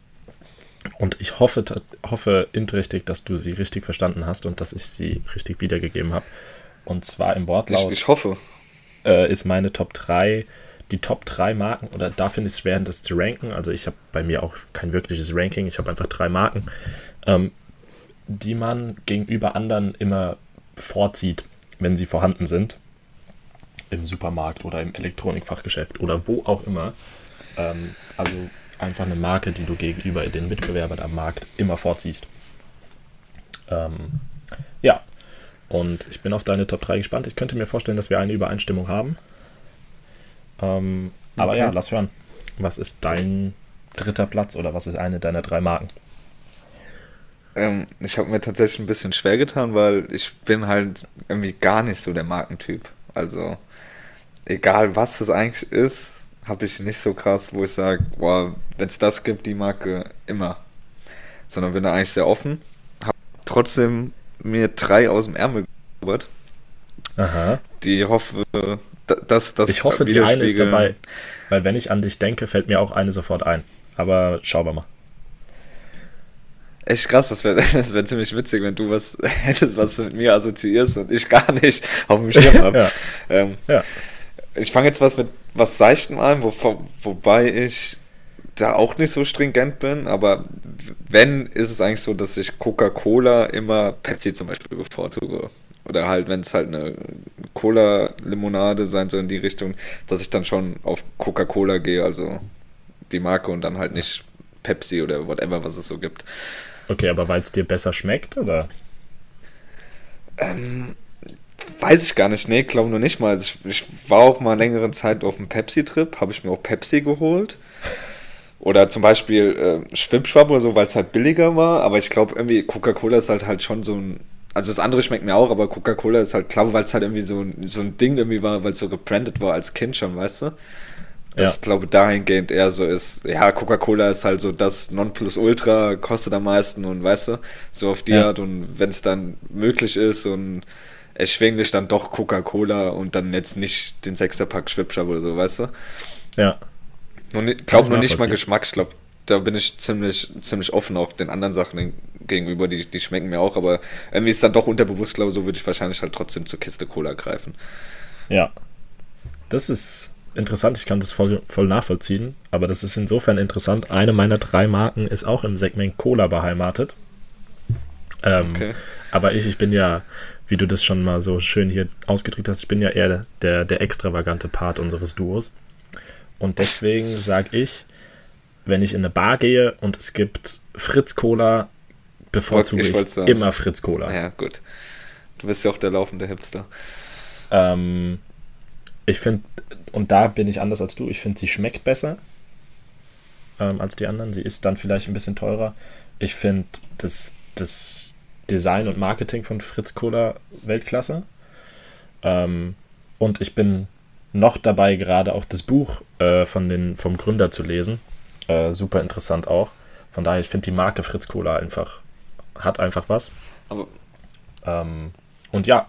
Und ich hoffe, hoffe inträchtig, dass du sie richtig verstanden hast und dass ich sie richtig wiedergegeben habe. Und zwar im Wortlaut. Ich, ich hoffe. Äh, ist meine Top 3, die Top 3 Marken, oder da finde ich es schwer, das zu ranken. Also ich habe bei mir auch kein wirkliches Ranking, ich habe einfach drei Marken, ähm, die man gegenüber anderen immer vorzieht, wenn sie vorhanden sind. Im Supermarkt oder im Elektronikfachgeschäft oder wo auch immer. Ähm, also einfach eine Marke, die du gegenüber den Mitbewerbern am Markt immer vorziehst. Ähm, ja, und ich bin auf deine Top 3 gespannt. Ich könnte mir vorstellen, dass wir eine Übereinstimmung haben. Ähm, okay. Aber ja, lass hören. Was ist dein dritter Platz oder was ist eine deiner drei Marken? Ähm, ich habe mir tatsächlich ein bisschen schwer getan, weil ich bin halt irgendwie gar nicht so der Markentyp. Also egal was es eigentlich ist, habe ich nicht so krass, wo ich sage, wow, wenn es das gibt, die Marke immer. Sondern bin da eigentlich sehr offen. Habe trotzdem mir drei aus dem Ärmel gezaubert. Aha. Die hoffe, dass das. Ich hoffe, die eine ist dabei. Weil wenn ich an dich denke, fällt mir auch eine sofort ein. Aber schauen wir mal. Echt krass, das wäre das wär ziemlich witzig, wenn du was hättest, was du mit mir assoziierst und ich gar nicht auf dem Schirm habe. ja. Ähm, ja. Ich fange jetzt was mit was Seichtem an, wo, wobei ich da auch nicht so stringent bin, aber wenn, ist es eigentlich so, dass ich Coca-Cola immer Pepsi zum Beispiel bevorzuge. Oder halt, wenn es halt eine Cola-Limonade sein soll in die Richtung, dass ich dann schon auf Coca-Cola gehe, also die Marke und dann halt nicht Pepsi oder whatever, was es so gibt. Okay, aber weil es dir besser schmeckt, oder? Ähm, Weiß ich gar nicht, nee, glaube nur nicht mal. Also ich, ich, war auch mal längere Zeit auf einem Pepsi-Trip, habe ich mir auch Pepsi geholt. Oder zum Beispiel äh, Schwippschwapp oder so, weil es halt billiger war. Aber ich glaube irgendwie, Coca-Cola ist halt halt schon so ein. Also das andere schmeckt mir auch, aber Coca-Cola ist halt klar, weil es halt irgendwie so ein, so ein Ding irgendwie war, weil es so gebrandet war als Kind schon, weißt du? Das ja. glaube dahingehend eher so ist, ja, Coca-Cola ist halt so das Nonplusultra, kostet am meisten und weißt du, so auf die ja. Art und wenn es dann möglich ist und erschwinglich dann doch Coca-Cola und dann jetzt nicht den Sechserpack Schwipschab oder so, weißt du? Ja. Und ich glaube nur nicht mal Geschmack, ich glaube, da bin ich ziemlich, ziemlich offen auch den anderen Sachen gegenüber, die, die schmecken mir auch, aber irgendwie ist dann doch unterbewusst, glaube ich, so würde ich wahrscheinlich halt trotzdem zur Kiste Cola greifen. Ja. Das ist interessant, ich kann das voll, voll nachvollziehen, aber das ist insofern interessant. Eine meiner drei Marken ist auch im Segment Cola beheimatet. Ähm, okay. Aber ich, ich bin ja, wie du das schon mal so schön hier ausgedrückt hast, ich bin ja eher der, der extravagante Part unseres Duos. Und deswegen sage ich, wenn ich in eine Bar gehe und es gibt Fritz Cola, bevorzuge ich, ich immer Fritz Cola. Ja, gut. Du bist ja auch der laufende Hipster. Ähm, ich finde, und da bin ich anders als du, ich finde, sie schmeckt besser ähm, als die anderen. Sie ist dann vielleicht ein bisschen teurer. Ich finde das, das Design und Marketing von Fritz Cola Weltklasse. Ähm, und ich bin noch dabei, gerade auch das Buch äh, von den, vom Gründer zu lesen. Äh, super interessant auch. Von daher, ich finde die Marke Fritz Cola einfach, hat einfach was. Ähm, und ja,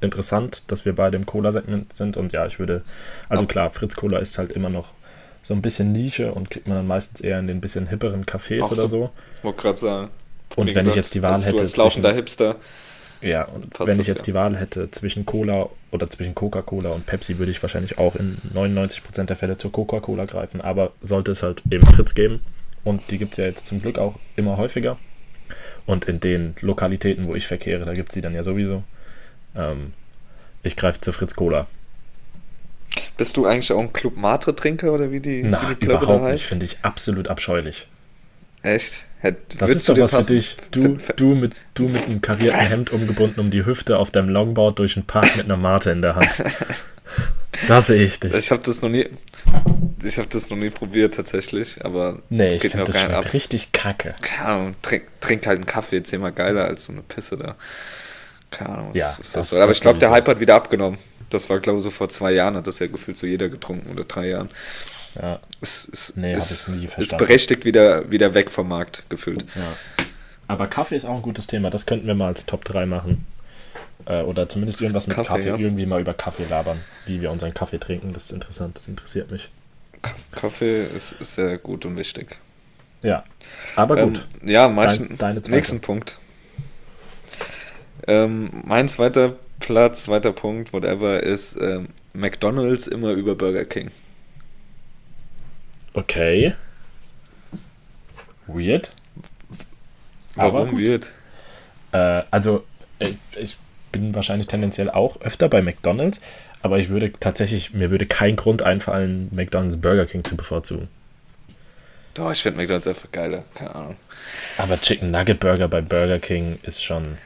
interessant, dass wir bei dem Cola-Segment sind. Und ja, ich würde, also klar, Fritz Cola ist halt immer noch so ein bisschen Nische und kriegt man dann meistens eher in den bisschen hipperen Cafés oder so. so. Wollte gerade sagen. Und wenn ich jetzt die Wahl hätte. Als laufender Hipster. Ja, und wenn ich jetzt ja. die Wahl hätte zwischen Cola oder zwischen Coca-Cola und Pepsi, würde ich wahrscheinlich auch in 99% der Fälle zur Coca-Cola greifen. Aber sollte es halt eben Fritz geben. Und die gibt es ja jetzt zum Glück auch immer häufiger. Und in den Lokalitäten, wo ich verkehre, da gibt es die dann ja sowieso. Ähm, ich greife zu Fritz Cola. Bist du eigentlich auch ein Club Matre-Trinker oder wie die, Na, wie die überhaupt nicht, finde ich absolut abscheulich. Echt? Hätt, das ist doch was für dich. Du, du, mit, du mit einem karierten Hemd umgebunden um die Hüfte auf deinem Longboard durch den Park mit einer Mate in der Hand. Da sehe ich dich. Ich habe das noch nie. Ich habe das noch nie probiert tatsächlich, aber nee, ich finde das schmeckt richtig kacke. Keine Ahnung, trink, trink halt einen Kaffee, zehnmal geiler als so eine Pisse da. Keine Ahnung, was ja, ist das? das aber das ich glaube, der Hype hat wieder abgenommen. Das war, glaube ich, so vor zwei Jahren hat das ja gefühlt so jeder getrunken oder drei Jahren. Ja. Es, es, nee, es ist berechtigt wieder, wieder weg vom Markt gefühlt. Ja. Aber Kaffee ist auch ein gutes Thema. Das könnten wir mal als Top 3 machen. Äh, oder zumindest irgendwas mit Kaffee, Kaffee ja. irgendwie mal über Kaffee labern, wie wir unseren Kaffee trinken. Das ist interessant, das interessiert mich. Kaffee ist, ist sehr gut und wichtig. Ja, aber gut. Ähm, ja, meisten, Dein, nächsten Punkt. Ähm, mein zweiter Platz, zweiter Punkt, whatever, ist ähm, McDonalds immer über Burger King. Okay. Weird. Warum weird? Äh, also, ich, ich bin wahrscheinlich tendenziell auch öfter bei McDonalds, aber ich würde tatsächlich, mir würde kein Grund einfallen, McDonalds Burger King zu bevorzugen. Doch, ich finde McDonalds einfach geiler, keine Ahnung. Aber Chicken Nugget Burger bei Burger King ist schon.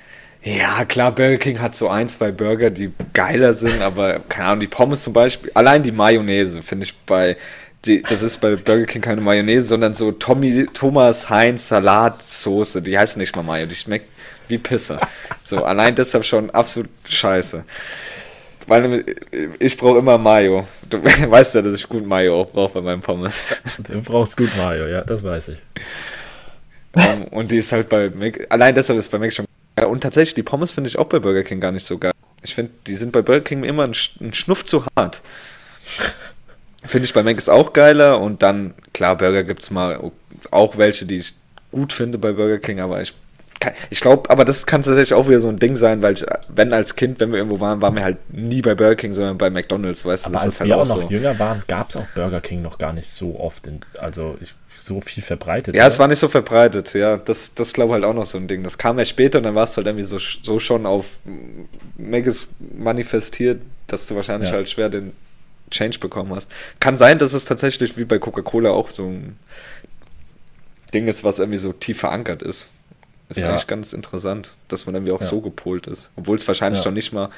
Ja, klar, Burger King hat so ein, zwei Burger, die geiler sind, aber keine Ahnung, die Pommes zum Beispiel, allein die Mayonnaise finde ich bei die, das ist bei Burger King keine Mayonnaise, sondern so Tommy, Thomas Heinz Salatsoße. Die heißt nicht mal Mayo, die schmeckt wie Pisse. So, allein deshalb schon absolut scheiße. Weil ich brauche immer Mayo. Du weißt ja, dass ich gut Mayo brauche bei meinem Pommes. Du brauchst gut Mayo, ja, das weiß ich. Um, ähm, und die ist halt bei Mac, allein deshalb ist bei Mac schon geil. Und tatsächlich, die Pommes finde ich auch bei Burger King gar nicht so geil. Ich finde, die sind bei Burger King immer ein, ein Schnuff zu hart. Finde ich bei Mac ist auch geiler und dann, klar, Burger gibt es mal auch welche, die ich gut finde bei Burger King, aber ich ich glaube, aber das kann tatsächlich auch wieder so ein Ding sein, weil ich, wenn als Kind, wenn wir irgendwo waren, waren wir halt nie bei Burger King, sondern bei McDonalds, weißt du? Aber als halt wir auch noch so. jünger waren, gab es auch Burger King noch gar nicht so oft, in, also ich, so viel verbreitet. Ja, oder? es war nicht so verbreitet, ja. Das, das glaube ich halt auch noch so ein Ding. Das kam erst später und dann war es halt irgendwie so, so schon auf Megas manifestiert, dass du wahrscheinlich ja. halt schwer den Change bekommen hast. Kann sein, dass es tatsächlich wie bei Coca-Cola auch so ein Ding ist, was irgendwie so tief verankert ist. Ist ja. eigentlich ganz interessant, dass man irgendwie auch ja. so gepolt ist. Obwohl es wahrscheinlich ja. doch nicht mal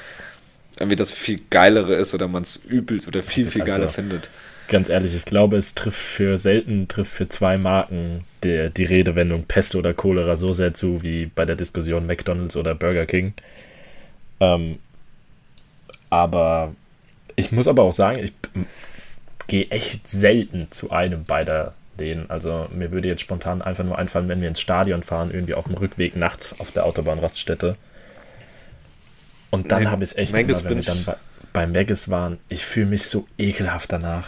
irgendwie das viel geilere ist oder man es übelst oder viel, viel geiler also, findet. Ganz ehrlich, ich glaube, es trifft für selten, trifft für zwei Marken die, die Redewendung Pest oder Cholera so sehr zu wie bei der Diskussion McDonalds oder Burger King. Ähm, aber ich muss aber auch sagen, ich gehe echt selten zu einem beider denen. Also mir würde jetzt spontan einfach nur einfallen, wenn wir ins Stadion fahren, irgendwie auf dem Rückweg nachts auf der Autobahnraststätte. Und dann habe ich es echt Maggis immer, wenn wir dann bei, bei Maggis waren, ich fühle mich so ekelhaft danach.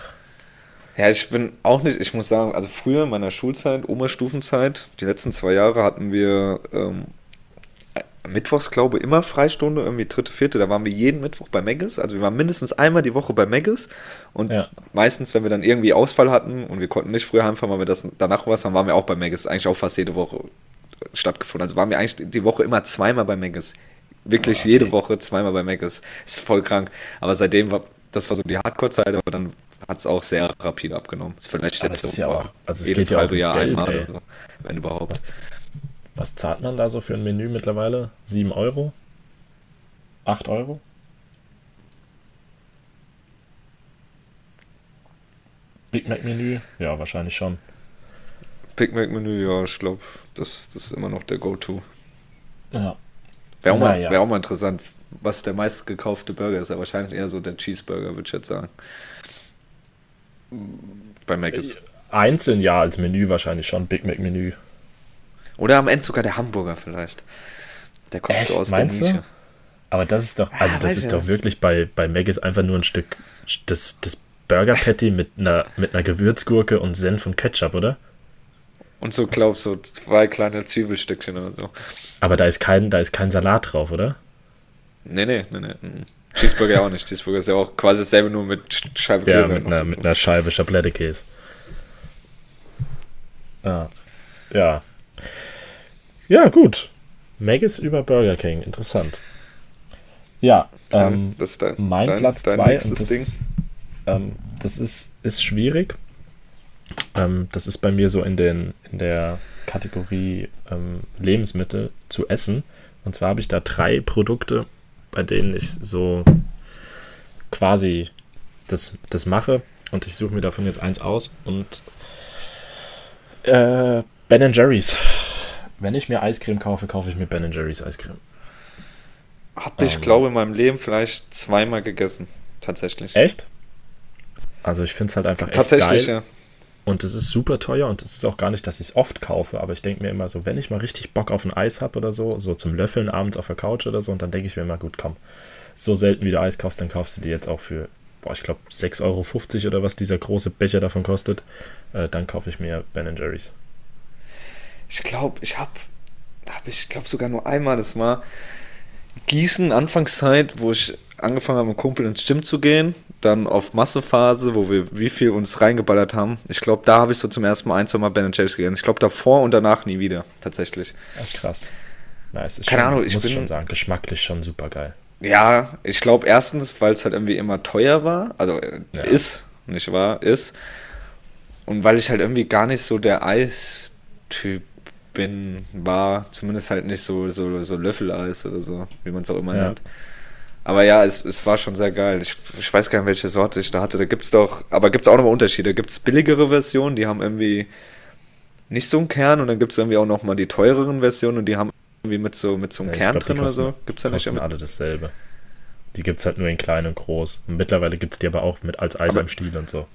Ja, ich bin auch nicht, ich muss sagen, also früher in meiner Schulzeit, Oberstufenzeit, die letzten zwei Jahre hatten wir ähm, Mittwochs, glaube ich, immer Freistunde, irgendwie dritte, vierte, da waren wir jeden Mittwoch bei Megis, also wir waren mindestens einmal die Woche bei Megis und Ja. meistens, wenn wir dann irgendwie Ausfall hatten und wir konnten nicht früher heimfahren, weil wir das danach was haben, waren wir auch bei Megis, eigentlich auch fast jede Woche stattgefunden. Also waren wir eigentlich die Woche immer zweimal bei Megis. Wirklich Ah, okay. jede Woche zweimal bei Megis. Ist voll krank. Aber seitdem war, das war so die Hardcore-Zeit, aber dann hat es auch sehr rapide abgenommen. Ist vielleicht Aber jetzt es ist so ja auch- also es jedes geht ja auch Jahr Geld, einmal so, wenn überhaupt. Was zahlt man da so für ein Menü mittlerweile? 7 Euro? 8 Euro? Big Mac Menü? Ja, wahrscheinlich schon. Big Mac Menü, ja, ich glaube, das, das ist immer noch der Go-To. Ja. Wäre auch, mal- Naja. wär auch mal interessant, was der meistgekaufte Burger ist. Ja, wahrscheinlich eher so der Cheeseburger, würde ich jetzt sagen. Bei Mac ist. Einzeln ja, als Menü wahrscheinlich schon. Big Mac Menü. Oder am Ende sogar der Hamburger vielleicht. Der kommt so Echt? aus Meinst du? der Nische. Aber das ist doch, also Ja, das ist ich doch wirklich bei, bei Mac ist einfach nur ein Stück das, das Burger Patty mit einer, mit einer Gewürzgurke und Senf und Ketchup, oder? Und so, glaub so zwei kleine Zwiebelstückchen oder so. Aber da ist kein, da ist kein Salat drauf, oder? Nee, nee, nee, nee. mhm. Cheeseburger auch nicht. Cheeseburger ist ja auch quasi dasselbe, nur mit Sch- Scheibe Ja, Käse. mit noch einer, mit einer Scheibe Schablettekäse. Ja. Ja. Ja, gut. Maggis über Burger King. Interessant. Ja, ähm, das ist dein, mein dein, Platz dein 2 nächstes und das, Ding. ähm, das ist, ist schwierig. Ähm, das ist bei mir so in, den, in der Kategorie ähm, Lebensmittel zu essen. Und zwar habe ich da drei Produkte, bei denen ich so quasi das, das mache. Und ich suche mir davon jetzt eins aus. Und äh, Ben Jerry's. Wenn ich mir Eiscreme kaufe, kaufe ich mir Ben Jerry's Eiscreme. Hab ich, ähm, glaube in meinem Leben vielleicht zweimal gegessen. Tatsächlich. Echt? Also ich finde es halt einfach echt Tatsächlich, geil. ja. Und es ist super teuer und es ist auch gar nicht, dass ich es oft kaufe, aber ich denke mir immer so, wenn ich mal richtig Bock auf ein Eis habe oder so, so zum Löffeln abends auf der Couch oder so, und dann denke ich mir immer, gut, komm, so selten wie du Eis kaufst, dann kaufst du dir jetzt auch für, boah, ich glaube 6,50 Euro oder was dieser große Becher davon kostet, äh, dann kaufe ich mir Ben Jerry's. Ich glaube, ich habe, hab ich glaube sogar nur einmal, das war Gießen, Anfangszeit, wo ich angefangen habe, mit Kumpel ins Gym zu gehen, dann auf Massephase, wo wir wie viel uns reingeballert haben. Ich glaube, da habe ich so zum ersten Mal ein, zwei Mal Ben Jerry's gegessen. Ich glaube, davor und danach nie wieder, tatsächlich. Ach, krass. Ist Keine schon, Ahnung, ich muss bin- schon sagen, geschmacklich schon super geil. Ja, ich glaube erstens, weil es halt irgendwie immer teuer war, also äh, Ja. ist, nicht wahr, ist. Und weil ich halt irgendwie gar nicht so der Eistyp bin, war, zumindest halt nicht so, so, so Löffeleis oder so, wie man es auch immer Ja. nennt. Aber ja, es, es war schon sehr geil. Ich, ich weiß gar nicht, welche Sorte ich da hatte. Da gibt es doch, aber gibt es auch nochmal Unterschiede. Da gibt es billigere Versionen, die haben irgendwie nicht so einen Kern und dann gibt es irgendwie auch nochmal die teureren Versionen und die haben irgendwie mit so, mit so einem Ja, Kern glaub, drin oder kosten- so. Gibt es da nicht immer? alle dasselbe. Die gibt es halt nur in klein und groß. Und mittlerweile gibt es die aber auch mit als Eis Aber- am Stiel und so.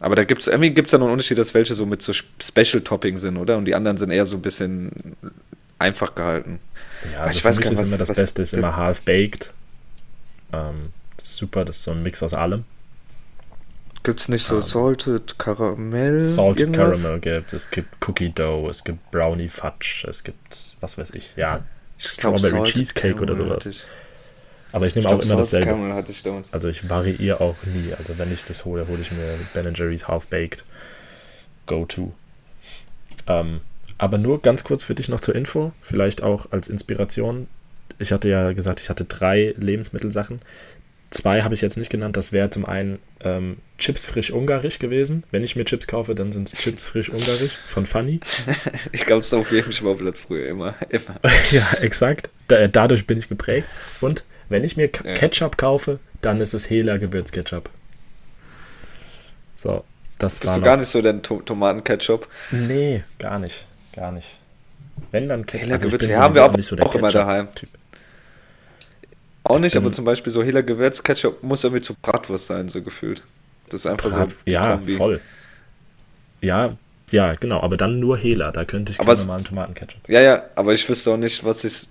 Aber da gibt es irgendwie gibt's ja noch einen Unterschied, dass welche so mit so Special Topping sind, oder? Und die anderen sind eher so ein bisschen einfach gehalten. Ja, also ich für weiß mich gar nicht, ist was- immer das was- Beste ist immer half-baked. Ähm, das ist super, das ist so ein Mix aus allem. Gibt es nicht so Salted Caramel? Salted irgendwas? Caramel gibt es, gibt Cookie Dough, es gibt Brownie Fudge, es gibt, was weiß ich, ja, Ich glaub, Strawberry Salted Cheesecake oder sowas. ich. Aber ich Ich nehme glaub, auch immer Salted dasselbe. Caramel hatte ich damals. Also ich variiere auch nie. Also wenn ich das hole, hole ich mir Ben Jerry's Half-Baked Go-To. Ähm, aber nur ganz kurz für dich noch zur Info, vielleicht auch als Inspiration. Ich hatte ja gesagt, ich hatte drei Lebensmittelsachen. Zwei habe ich jetzt nicht genannt. Das wäre zum einen ähm, Chips frisch ungarisch gewesen. Wenn ich mir Chips kaufe, dann sind es Chips frisch ungarisch von Funny. Ich glaube, es ist auf jedem Schwarzplatz früher immer. immer. ja, exakt. Da, dadurch bin ich geprägt. Und wenn ich mir K Ja. Ketchup kaufe, dann ist es Hela Gewürzketchup. So, das Bist war du noch- gar nicht so der To Tomatenketchup? Nee, gar nicht. Gar nicht. Wenn dann Ketchup. Hela Also Gewürz- haben wir aber nicht so der auch immer daheim. Ketchup-Typ. Auch nicht, bin- aber zum Beispiel so Hela Gewürzketchup muss irgendwie zu Bratwurst sein, so gefühlt. Das ist einfach Brat- so ja, Kombi. voll. Ja, ja, genau. Aber dann nur Hela. Da könnte ich Aber keinen normalen Tomatenketchup. Ja, ja, aber ich wüsste auch nicht, was ich,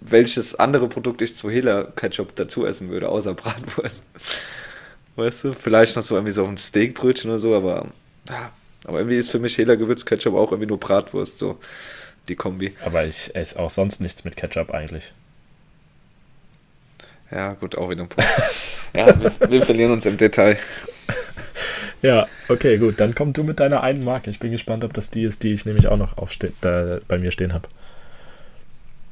welches andere Produkt ich zu Hela Ketchup dazu essen würde, außer Bratwurst. weißt du? Vielleicht noch so irgendwie so ein Steakbrötchen oder so, aber ja, aber irgendwie ist für mich Hela Gewürzketchup auch irgendwie nur Bratwurst, so die Kombi. Aber ich esse auch sonst nichts mit Ketchup eigentlich. Ja, gut, auch wieder ein Punkt. ja, wir, wir verlieren uns im Detail. Ja, okay, gut. Dann komm du mit deiner einen Marke. Ich bin gespannt, ob das die ist, die ich nämlich auch noch aufste da bei mir stehen habe.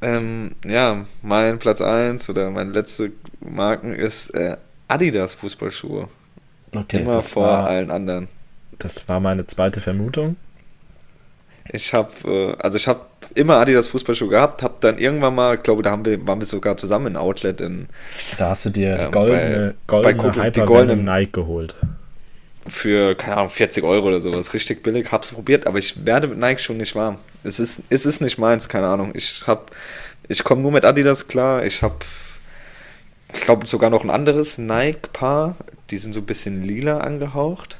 Ähm, ja, mein Platz 1 oder meine letzte Marken ist äh, Adidas Fußballschuhe. Okay, Immer das vor war, allen anderen. das war meine zweite Vermutung. Ich habe, äh, also ich habe immer Adidas Fußballschuhe gehabt, habe dann irgendwann mal, glaube da haben wir, waren wir sogar zusammen in Outlet in Da hast du dir Ähm, goldene, bei- bei goldene Coco- die goldenen- Nike geholt. Für, keine Ahnung, 40 Euro oder sowas. Richtig billig. Hab's probiert, aber ich werde mit Nike schon nicht warm. Es ist, es ist nicht meins, keine Ahnung. Ich hab, ich komme nur mit Adidas klar. Ich habe, ich glaube sogar noch ein anderes Nike-Paar. Die sind so ein bisschen lila angehaucht.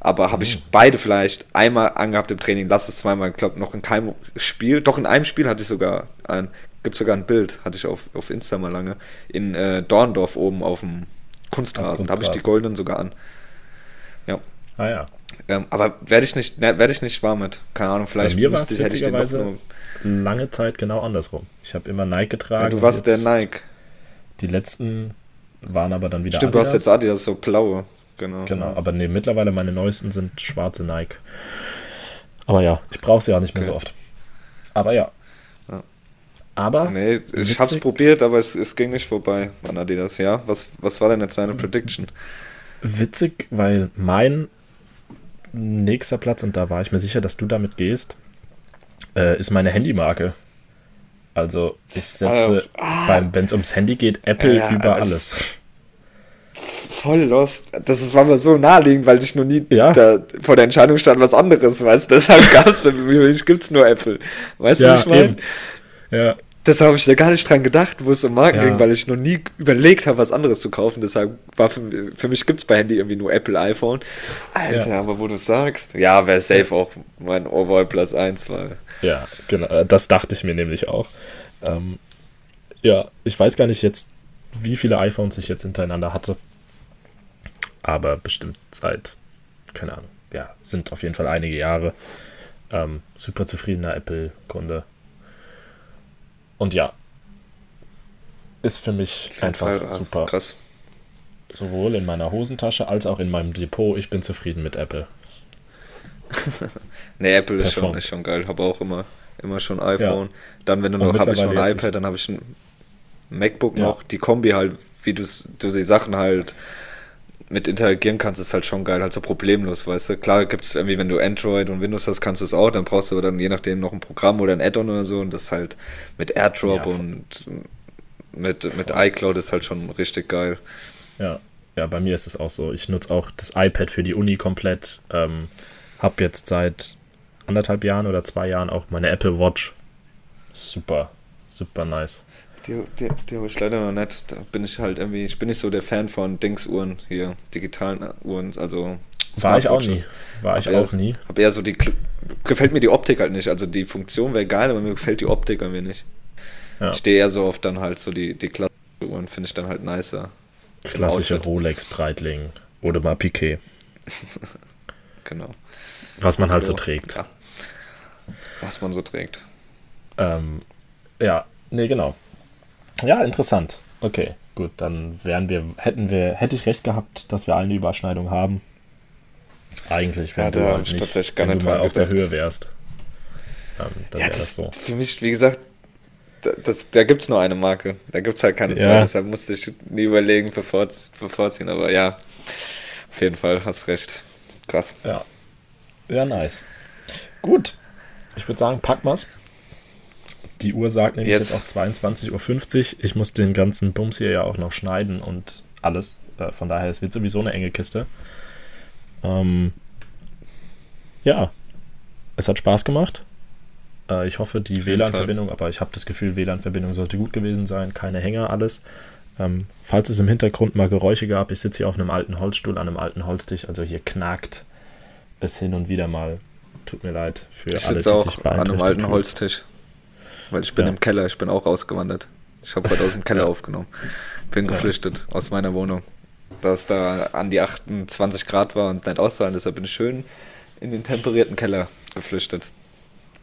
Aber habe ich beide vielleicht einmal angehabt im Training. Lass es zweimal. Ich glaube noch in keinem Spiel. Doch in einem Spiel hatte ich sogar ein, gibt sogar ein Bild, hatte ich auf, auf Insta mal lange. In äh, Dorndorf oben auf dem Kunstrasen. Da habe ich die goldenen sogar an. Ja. Ah ja. Ähm, aber werde ich nicht, ne, werde ich nicht warm mit. Keine Ahnung, Bei vielleicht mir war es müsste ich- hätte ich den noch witzigerweise nur. lange Zeit genau andersrum. Ich habe immer Nike getragen. Ja, du warst der Nike. Die letzten waren aber dann wieder Stimmt, du hast Adidas. jetzt Adidas, so blaue. Genau. Genau, aber nee, mittlerweile meine neuesten sind schwarze Nike. Aber ja, ich brauche sie auch nicht mehr Okay. so oft. Aber ja. Ja. Aber Nee, ich witzig- hab's probiert, aber es, es ging nicht vorbei an Adidas, ja. Was, was war denn jetzt deine Prediction? witzig, weil mein nächster Platz, und da war ich mir sicher, dass du damit gehst, äh, ist meine Handymarke. Also ich setze, wenn es ums Handy geht, Apple Ja, über alles. Voll lost. Das ist, war mir so naheliegend, weil ich noch nie Ja. da, vor der Entscheidung stand, was anderes, weißt du. Deshalb gab's für mich gibt's nur Apple. Weißt du, Ja, was ich meine? Ja, Deshalb habe ich da gar nicht dran gedacht, wo es um Marken Ja. ging, weil ich noch nie überlegt habe, was anderes zu kaufen. Deshalb war für, für mich gibt es bei Handy irgendwie nur Apple, iPhone. Alter, Ja. aber wo du sagst, ja, wäre safe auch mein Overall Platz 1, weil. Ja, genau. äh, Das dachte ich mir nämlich auch. Ähm, ja, ich weiß gar nicht jetzt, wie viele iPhones ich jetzt hintereinander hatte. Aber bestimmt seit, keine Ahnung, ja, sind auf jeden Fall einige Jahre. Ähm, super zufriedener Apple-Kunde. Und ja, ist für mich einfach Fall, ah, super. Krass. Sowohl in meiner Hosentasche als auch in meinem Depot. Ich bin zufrieden mit Apple. Nee, Apple ist schon, ist schon geil. Habe auch immer, immer schon iPhone. Ja. Dann, wenn du noch, habe ich noch ein iPad, dann habe ich ein MacBook Ja. noch. Die Kombi halt, wie du die Sachen halt mit interagieren kannst, ist halt schon geil, halt so problemlos, weißt du. Klar gibt es irgendwie, wenn du Android und Windows hast, kannst du es auch, dann brauchst du aber dann je nachdem noch ein Programm oder ein Add-on oder so und das halt mit AirDrop Ja, und mit, mit iCloud ist halt schon richtig geil. Ja, ja, bei mir ist es auch so. Ich nutze auch das iPad für die Uni komplett. Ähm, hab jetzt seit anderthalb Jahren oder zwei Jahren auch meine Apple Watch. Super, super nice. Die, die, die habe ich leider noch nicht. Da bin ich halt irgendwie, ich bin nicht so der Fan von Dingsuhren hier, digitalen Uhren, also War ich auch nie. War ich eher- auch nie. Hab eher so die, gefällt mir die Optik halt nicht. Also die Funktion wäre geil, aber mir gefällt die Optik irgendwie nicht. Ja. Ich stehe eher so auf dann halt so die, die klassischen Uhren, finde ich dann halt nicer. Klassische. Rolex Breitling oder mal Piquet. Genau. Was man halt so Ja. trägt. Ja. Was man so trägt. Ähm, ja, nee, genau. Ja, interessant. Okay, gut, dann wären wir, hätten wir, hätte ich recht gehabt, dass wir eine Überschneidung haben. Eigentlich, wenn Ja, du halt ich nicht, wenn nicht du mal auf der gedacht. Höhe wärst. Ähm, dann Ja, wäre das das, so. für mich, wie gesagt, da, das, da gibt es nur eine Marke. Da gibt es halt keine Ja. zwei. Deshalb musste ich nie überlegen, bevor bevorziehen. Aber ja, auf jeden Fall, hast recht. Krass. Ja. Ja, nice. Gut. Ich würde sagen, pack mal's. Die Uhr sagt nämlich Yes. jetzt auch 22.50 Uhr. Ich muss den ganzen Bums hier ja auch noch schneiden und alles. Äh, von daher, es wird sowieso eine enge Kiste. Ähm, ja, es hat Spaß gemacht. Äh, ich hoffe, die WLAN-Verbindung, aber ich habe das Gefühl, WLAN-Verbindung sollte gut gewesen sein. Keine Hänger, alles. Ähm, falls es im Hintergrund mal Geräusche gab, ich sitze hier auf einem alten Holzstuhl, an einem alten Holztisch, also hier knackt es hin und wieder mal. Tut mir leid für Ich alle, die auch sich an einem beeinträchtigt alten fühlen. Holztisch. Weil ich bin Ja. im Keller, ich bin auch ausgewandert. Ich habe heute aus dem Keller aufgenommen. Bin geflüchtet aus meiner Wohnung. dass da an die 28 Grad war und nicht auszuhalten. Deshalb bin ich schön in den temperierten Keller geflüchtet.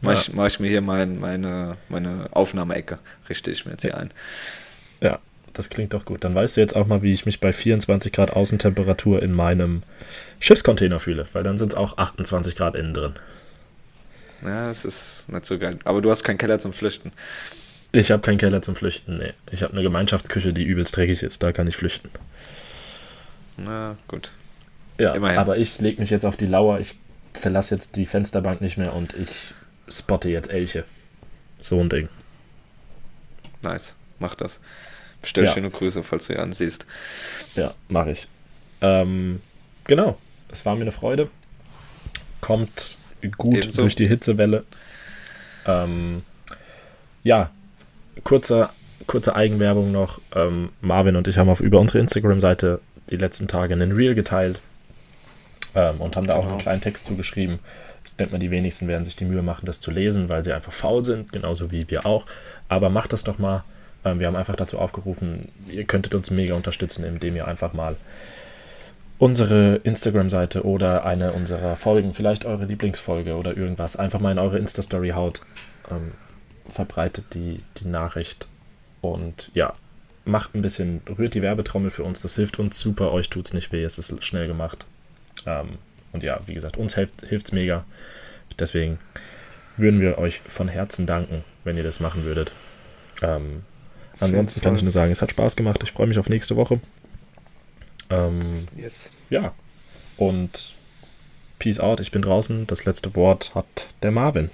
Mach, Ja. ich, mach ich mir hier mein, meine, meine Aufnahmeecke. Richte ich mir jetzt hier ein. Ja, das klingt doch gut. Dann weißt du jetzt auch mal, wie ich mich bei 24 Grad Außentemperatur in meinem Schiffscontainer fühle, weil dann sind es auch 28 Grad innen drin. Ja, es ist nicht so geil. Aber du hast keinen Keller zum Flüchten. Ich habe keinen Keller zum Flüchten, nee. Ich habe eine Gemeinschaftsküche, die übelst dreckig ist, da kann ich flüchten. Na gut. Ja, Immerhin. aber ich lege mich jetzt auf die Lauer, ich verlasse jetzt die Fensterbank nicht mehr und ich spotte jetzt Elche. So ein Ding. Nice. Mach das. Bestell Ja. schöne Grüße, falls du ihn ansiehst. Ja, mache ich. Ähm, genau, es war mir eine Freude. Kommt gut Ebenso. durch die Hitzewelle. Ähm, ja, kurze, kurze Eigenwerbung noch. Ähm, Marvin und ich haben auf über unsere Instagram-Seite die letzten Tage einen Reel geteilt ähm, und haben da auch Genau. einen kleinen Text zugeschrieben. Ich denke mal, die wenigsten werden sich die Mühe machen, das zu lesen, weil sie einfach faul sind, genauso wie wir auch. Aber macht das doch mal. Ähm, wir haben einfach dazu aufgerufen, ihr könntet uns mega unterstützen, indem ihr einfach mal unsere Instagram-Seite oder eine unserer Folgen, vielleicht eure Lieblingsfolge oder irgendwas, einfach mal in eure Insta-Story haut. Ähm, verbreitet die, die Nachricht und ja, macht ein bisschen, rührt die Werbetrommel für uns, das hilft uns super, euch tut's nicht weh, es ist schnell gemacht. Ähm, und ja, wie gesagt, uns hilft hilft's mega. Deswegen würden wir euch von Herzen danken, wenn ihr das machen würdet. Ähm, ansonsten kann ich nur sagen, es hat Spaß gemacht. Ich freue mich auf nächste Woche. Ähm, Yes. ja. Und Peace out, ich bin draußen. Das letzte Wort hat der Marvin.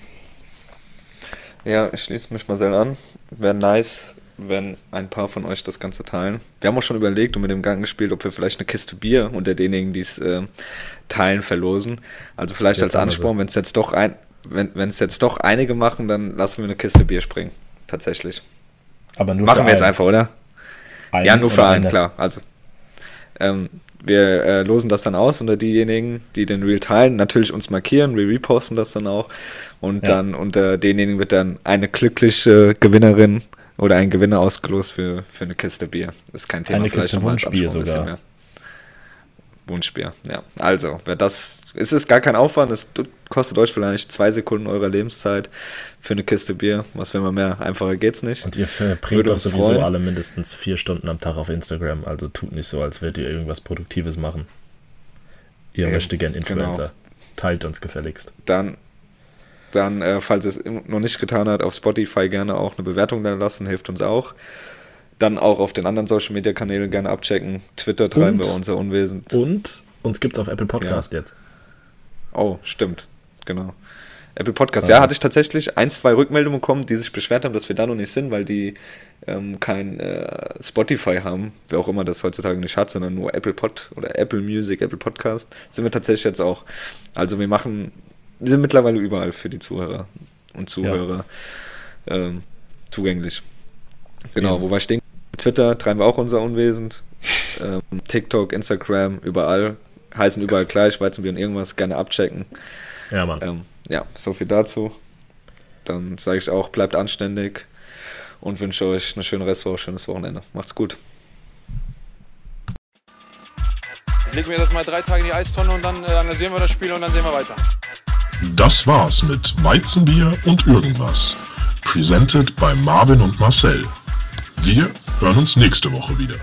Ja, ich schließe mich mal sehr an. Wäre nice, wenn ein paar von euch das Ganze teilen. Wir haben auch schon überlegt und mit dem Gang gespielt, ob wir vielleicht eine Kiste Bier unter denjenigen, die es äh, teilen, verlosen. Also vielleicht Jetzt als Ansporn, wenn es jetzt doch ein, wenn wenn es jetzt doch einige machen, dann lassen wir eine Kiste Bier springen. Tatsächlich. Aber nur Machen für wir jetzt einen. einfach, oder? Einen ja, nur für einen, eine. klar. Also, ähm, wir äh, losen das dann aus unter diejenigen, die den Reel teilen. Natürlich uns markieren, wir reposten das dann auch. Und Ja. dann unter denjenigen wird dann eine glückliche Gewinnerin oder ein Gewinner ausgelost für, für eine Kiste Bier. Ist kein Thema. Eine Kiste Wunschbier sogar. Wunschbier, ja. Also, wer das, es ist gar kein Aufwand, es kostet euch vielleicht zwei Sekunden eurer Lebenszeit für eine Kiste Bier. Was will man mehr? Einfacher geht's nicht. Und ihr verbringt doch sowieso freuen. alle mindestens vier Stunden am Tag auf Instagram. Also tut nicht so, als würdet ihr irgendwas Produktives machen. Ihr Eben, möchtet gern Influencer. genau. Teilt uns gefälligst. dann, dann äh, falls es noch nicht getan hat, auf Spotify gerne auch eine Bewertung da lassen, hilft uns auch. Dann auch auf den anderen Social Media Kanälen gerne abchecken. Twitter treiben Und- wir unser Unwesen. Und uns gibt's auf Apple Podcast jetzt. Oh, stimmt. Genau. Apple Podcast. Ja, hatte ich tatsächlich ein, zwei Rückmeldungen bekommen, die sich beschwert haben, dass wir da noch nicht sind, weil die ähm, kein äh, Spotify haben, wer auch immer das heutzutage nicht hat, sondern nur Apple Pod oder Apple Music, Apple Podcast. Sind wir tatsächlich jetzt auch. Also wir machen, wir sind mittlerweile überall für die Zuhörer und Zuhörer ähm, zugänglich. Genau, Eben. wo wir stehen. Twitter treiben wir auch unser Unwesen. ähm, TikTok, Instagram, überall. Heißen überall gleich, Weizenbier und irgendwas, gerne abchecken. Ja, Mann. Ähm, ja, so viel dazu. Dann sage ich auch, bleibt anständig und wünsche euch eine schöne Restwoche, schönes Wochenende. Macht's gut. Ich leg mir das mal drei Tage in die Eistonne und dann äh, analysieren wir das Spiel und dann sehen wir weiter. Das war's mit Weizenbier und irgendwas. Presented bei Marvin und Marcel. Wir hören uns nächste Woche wieder.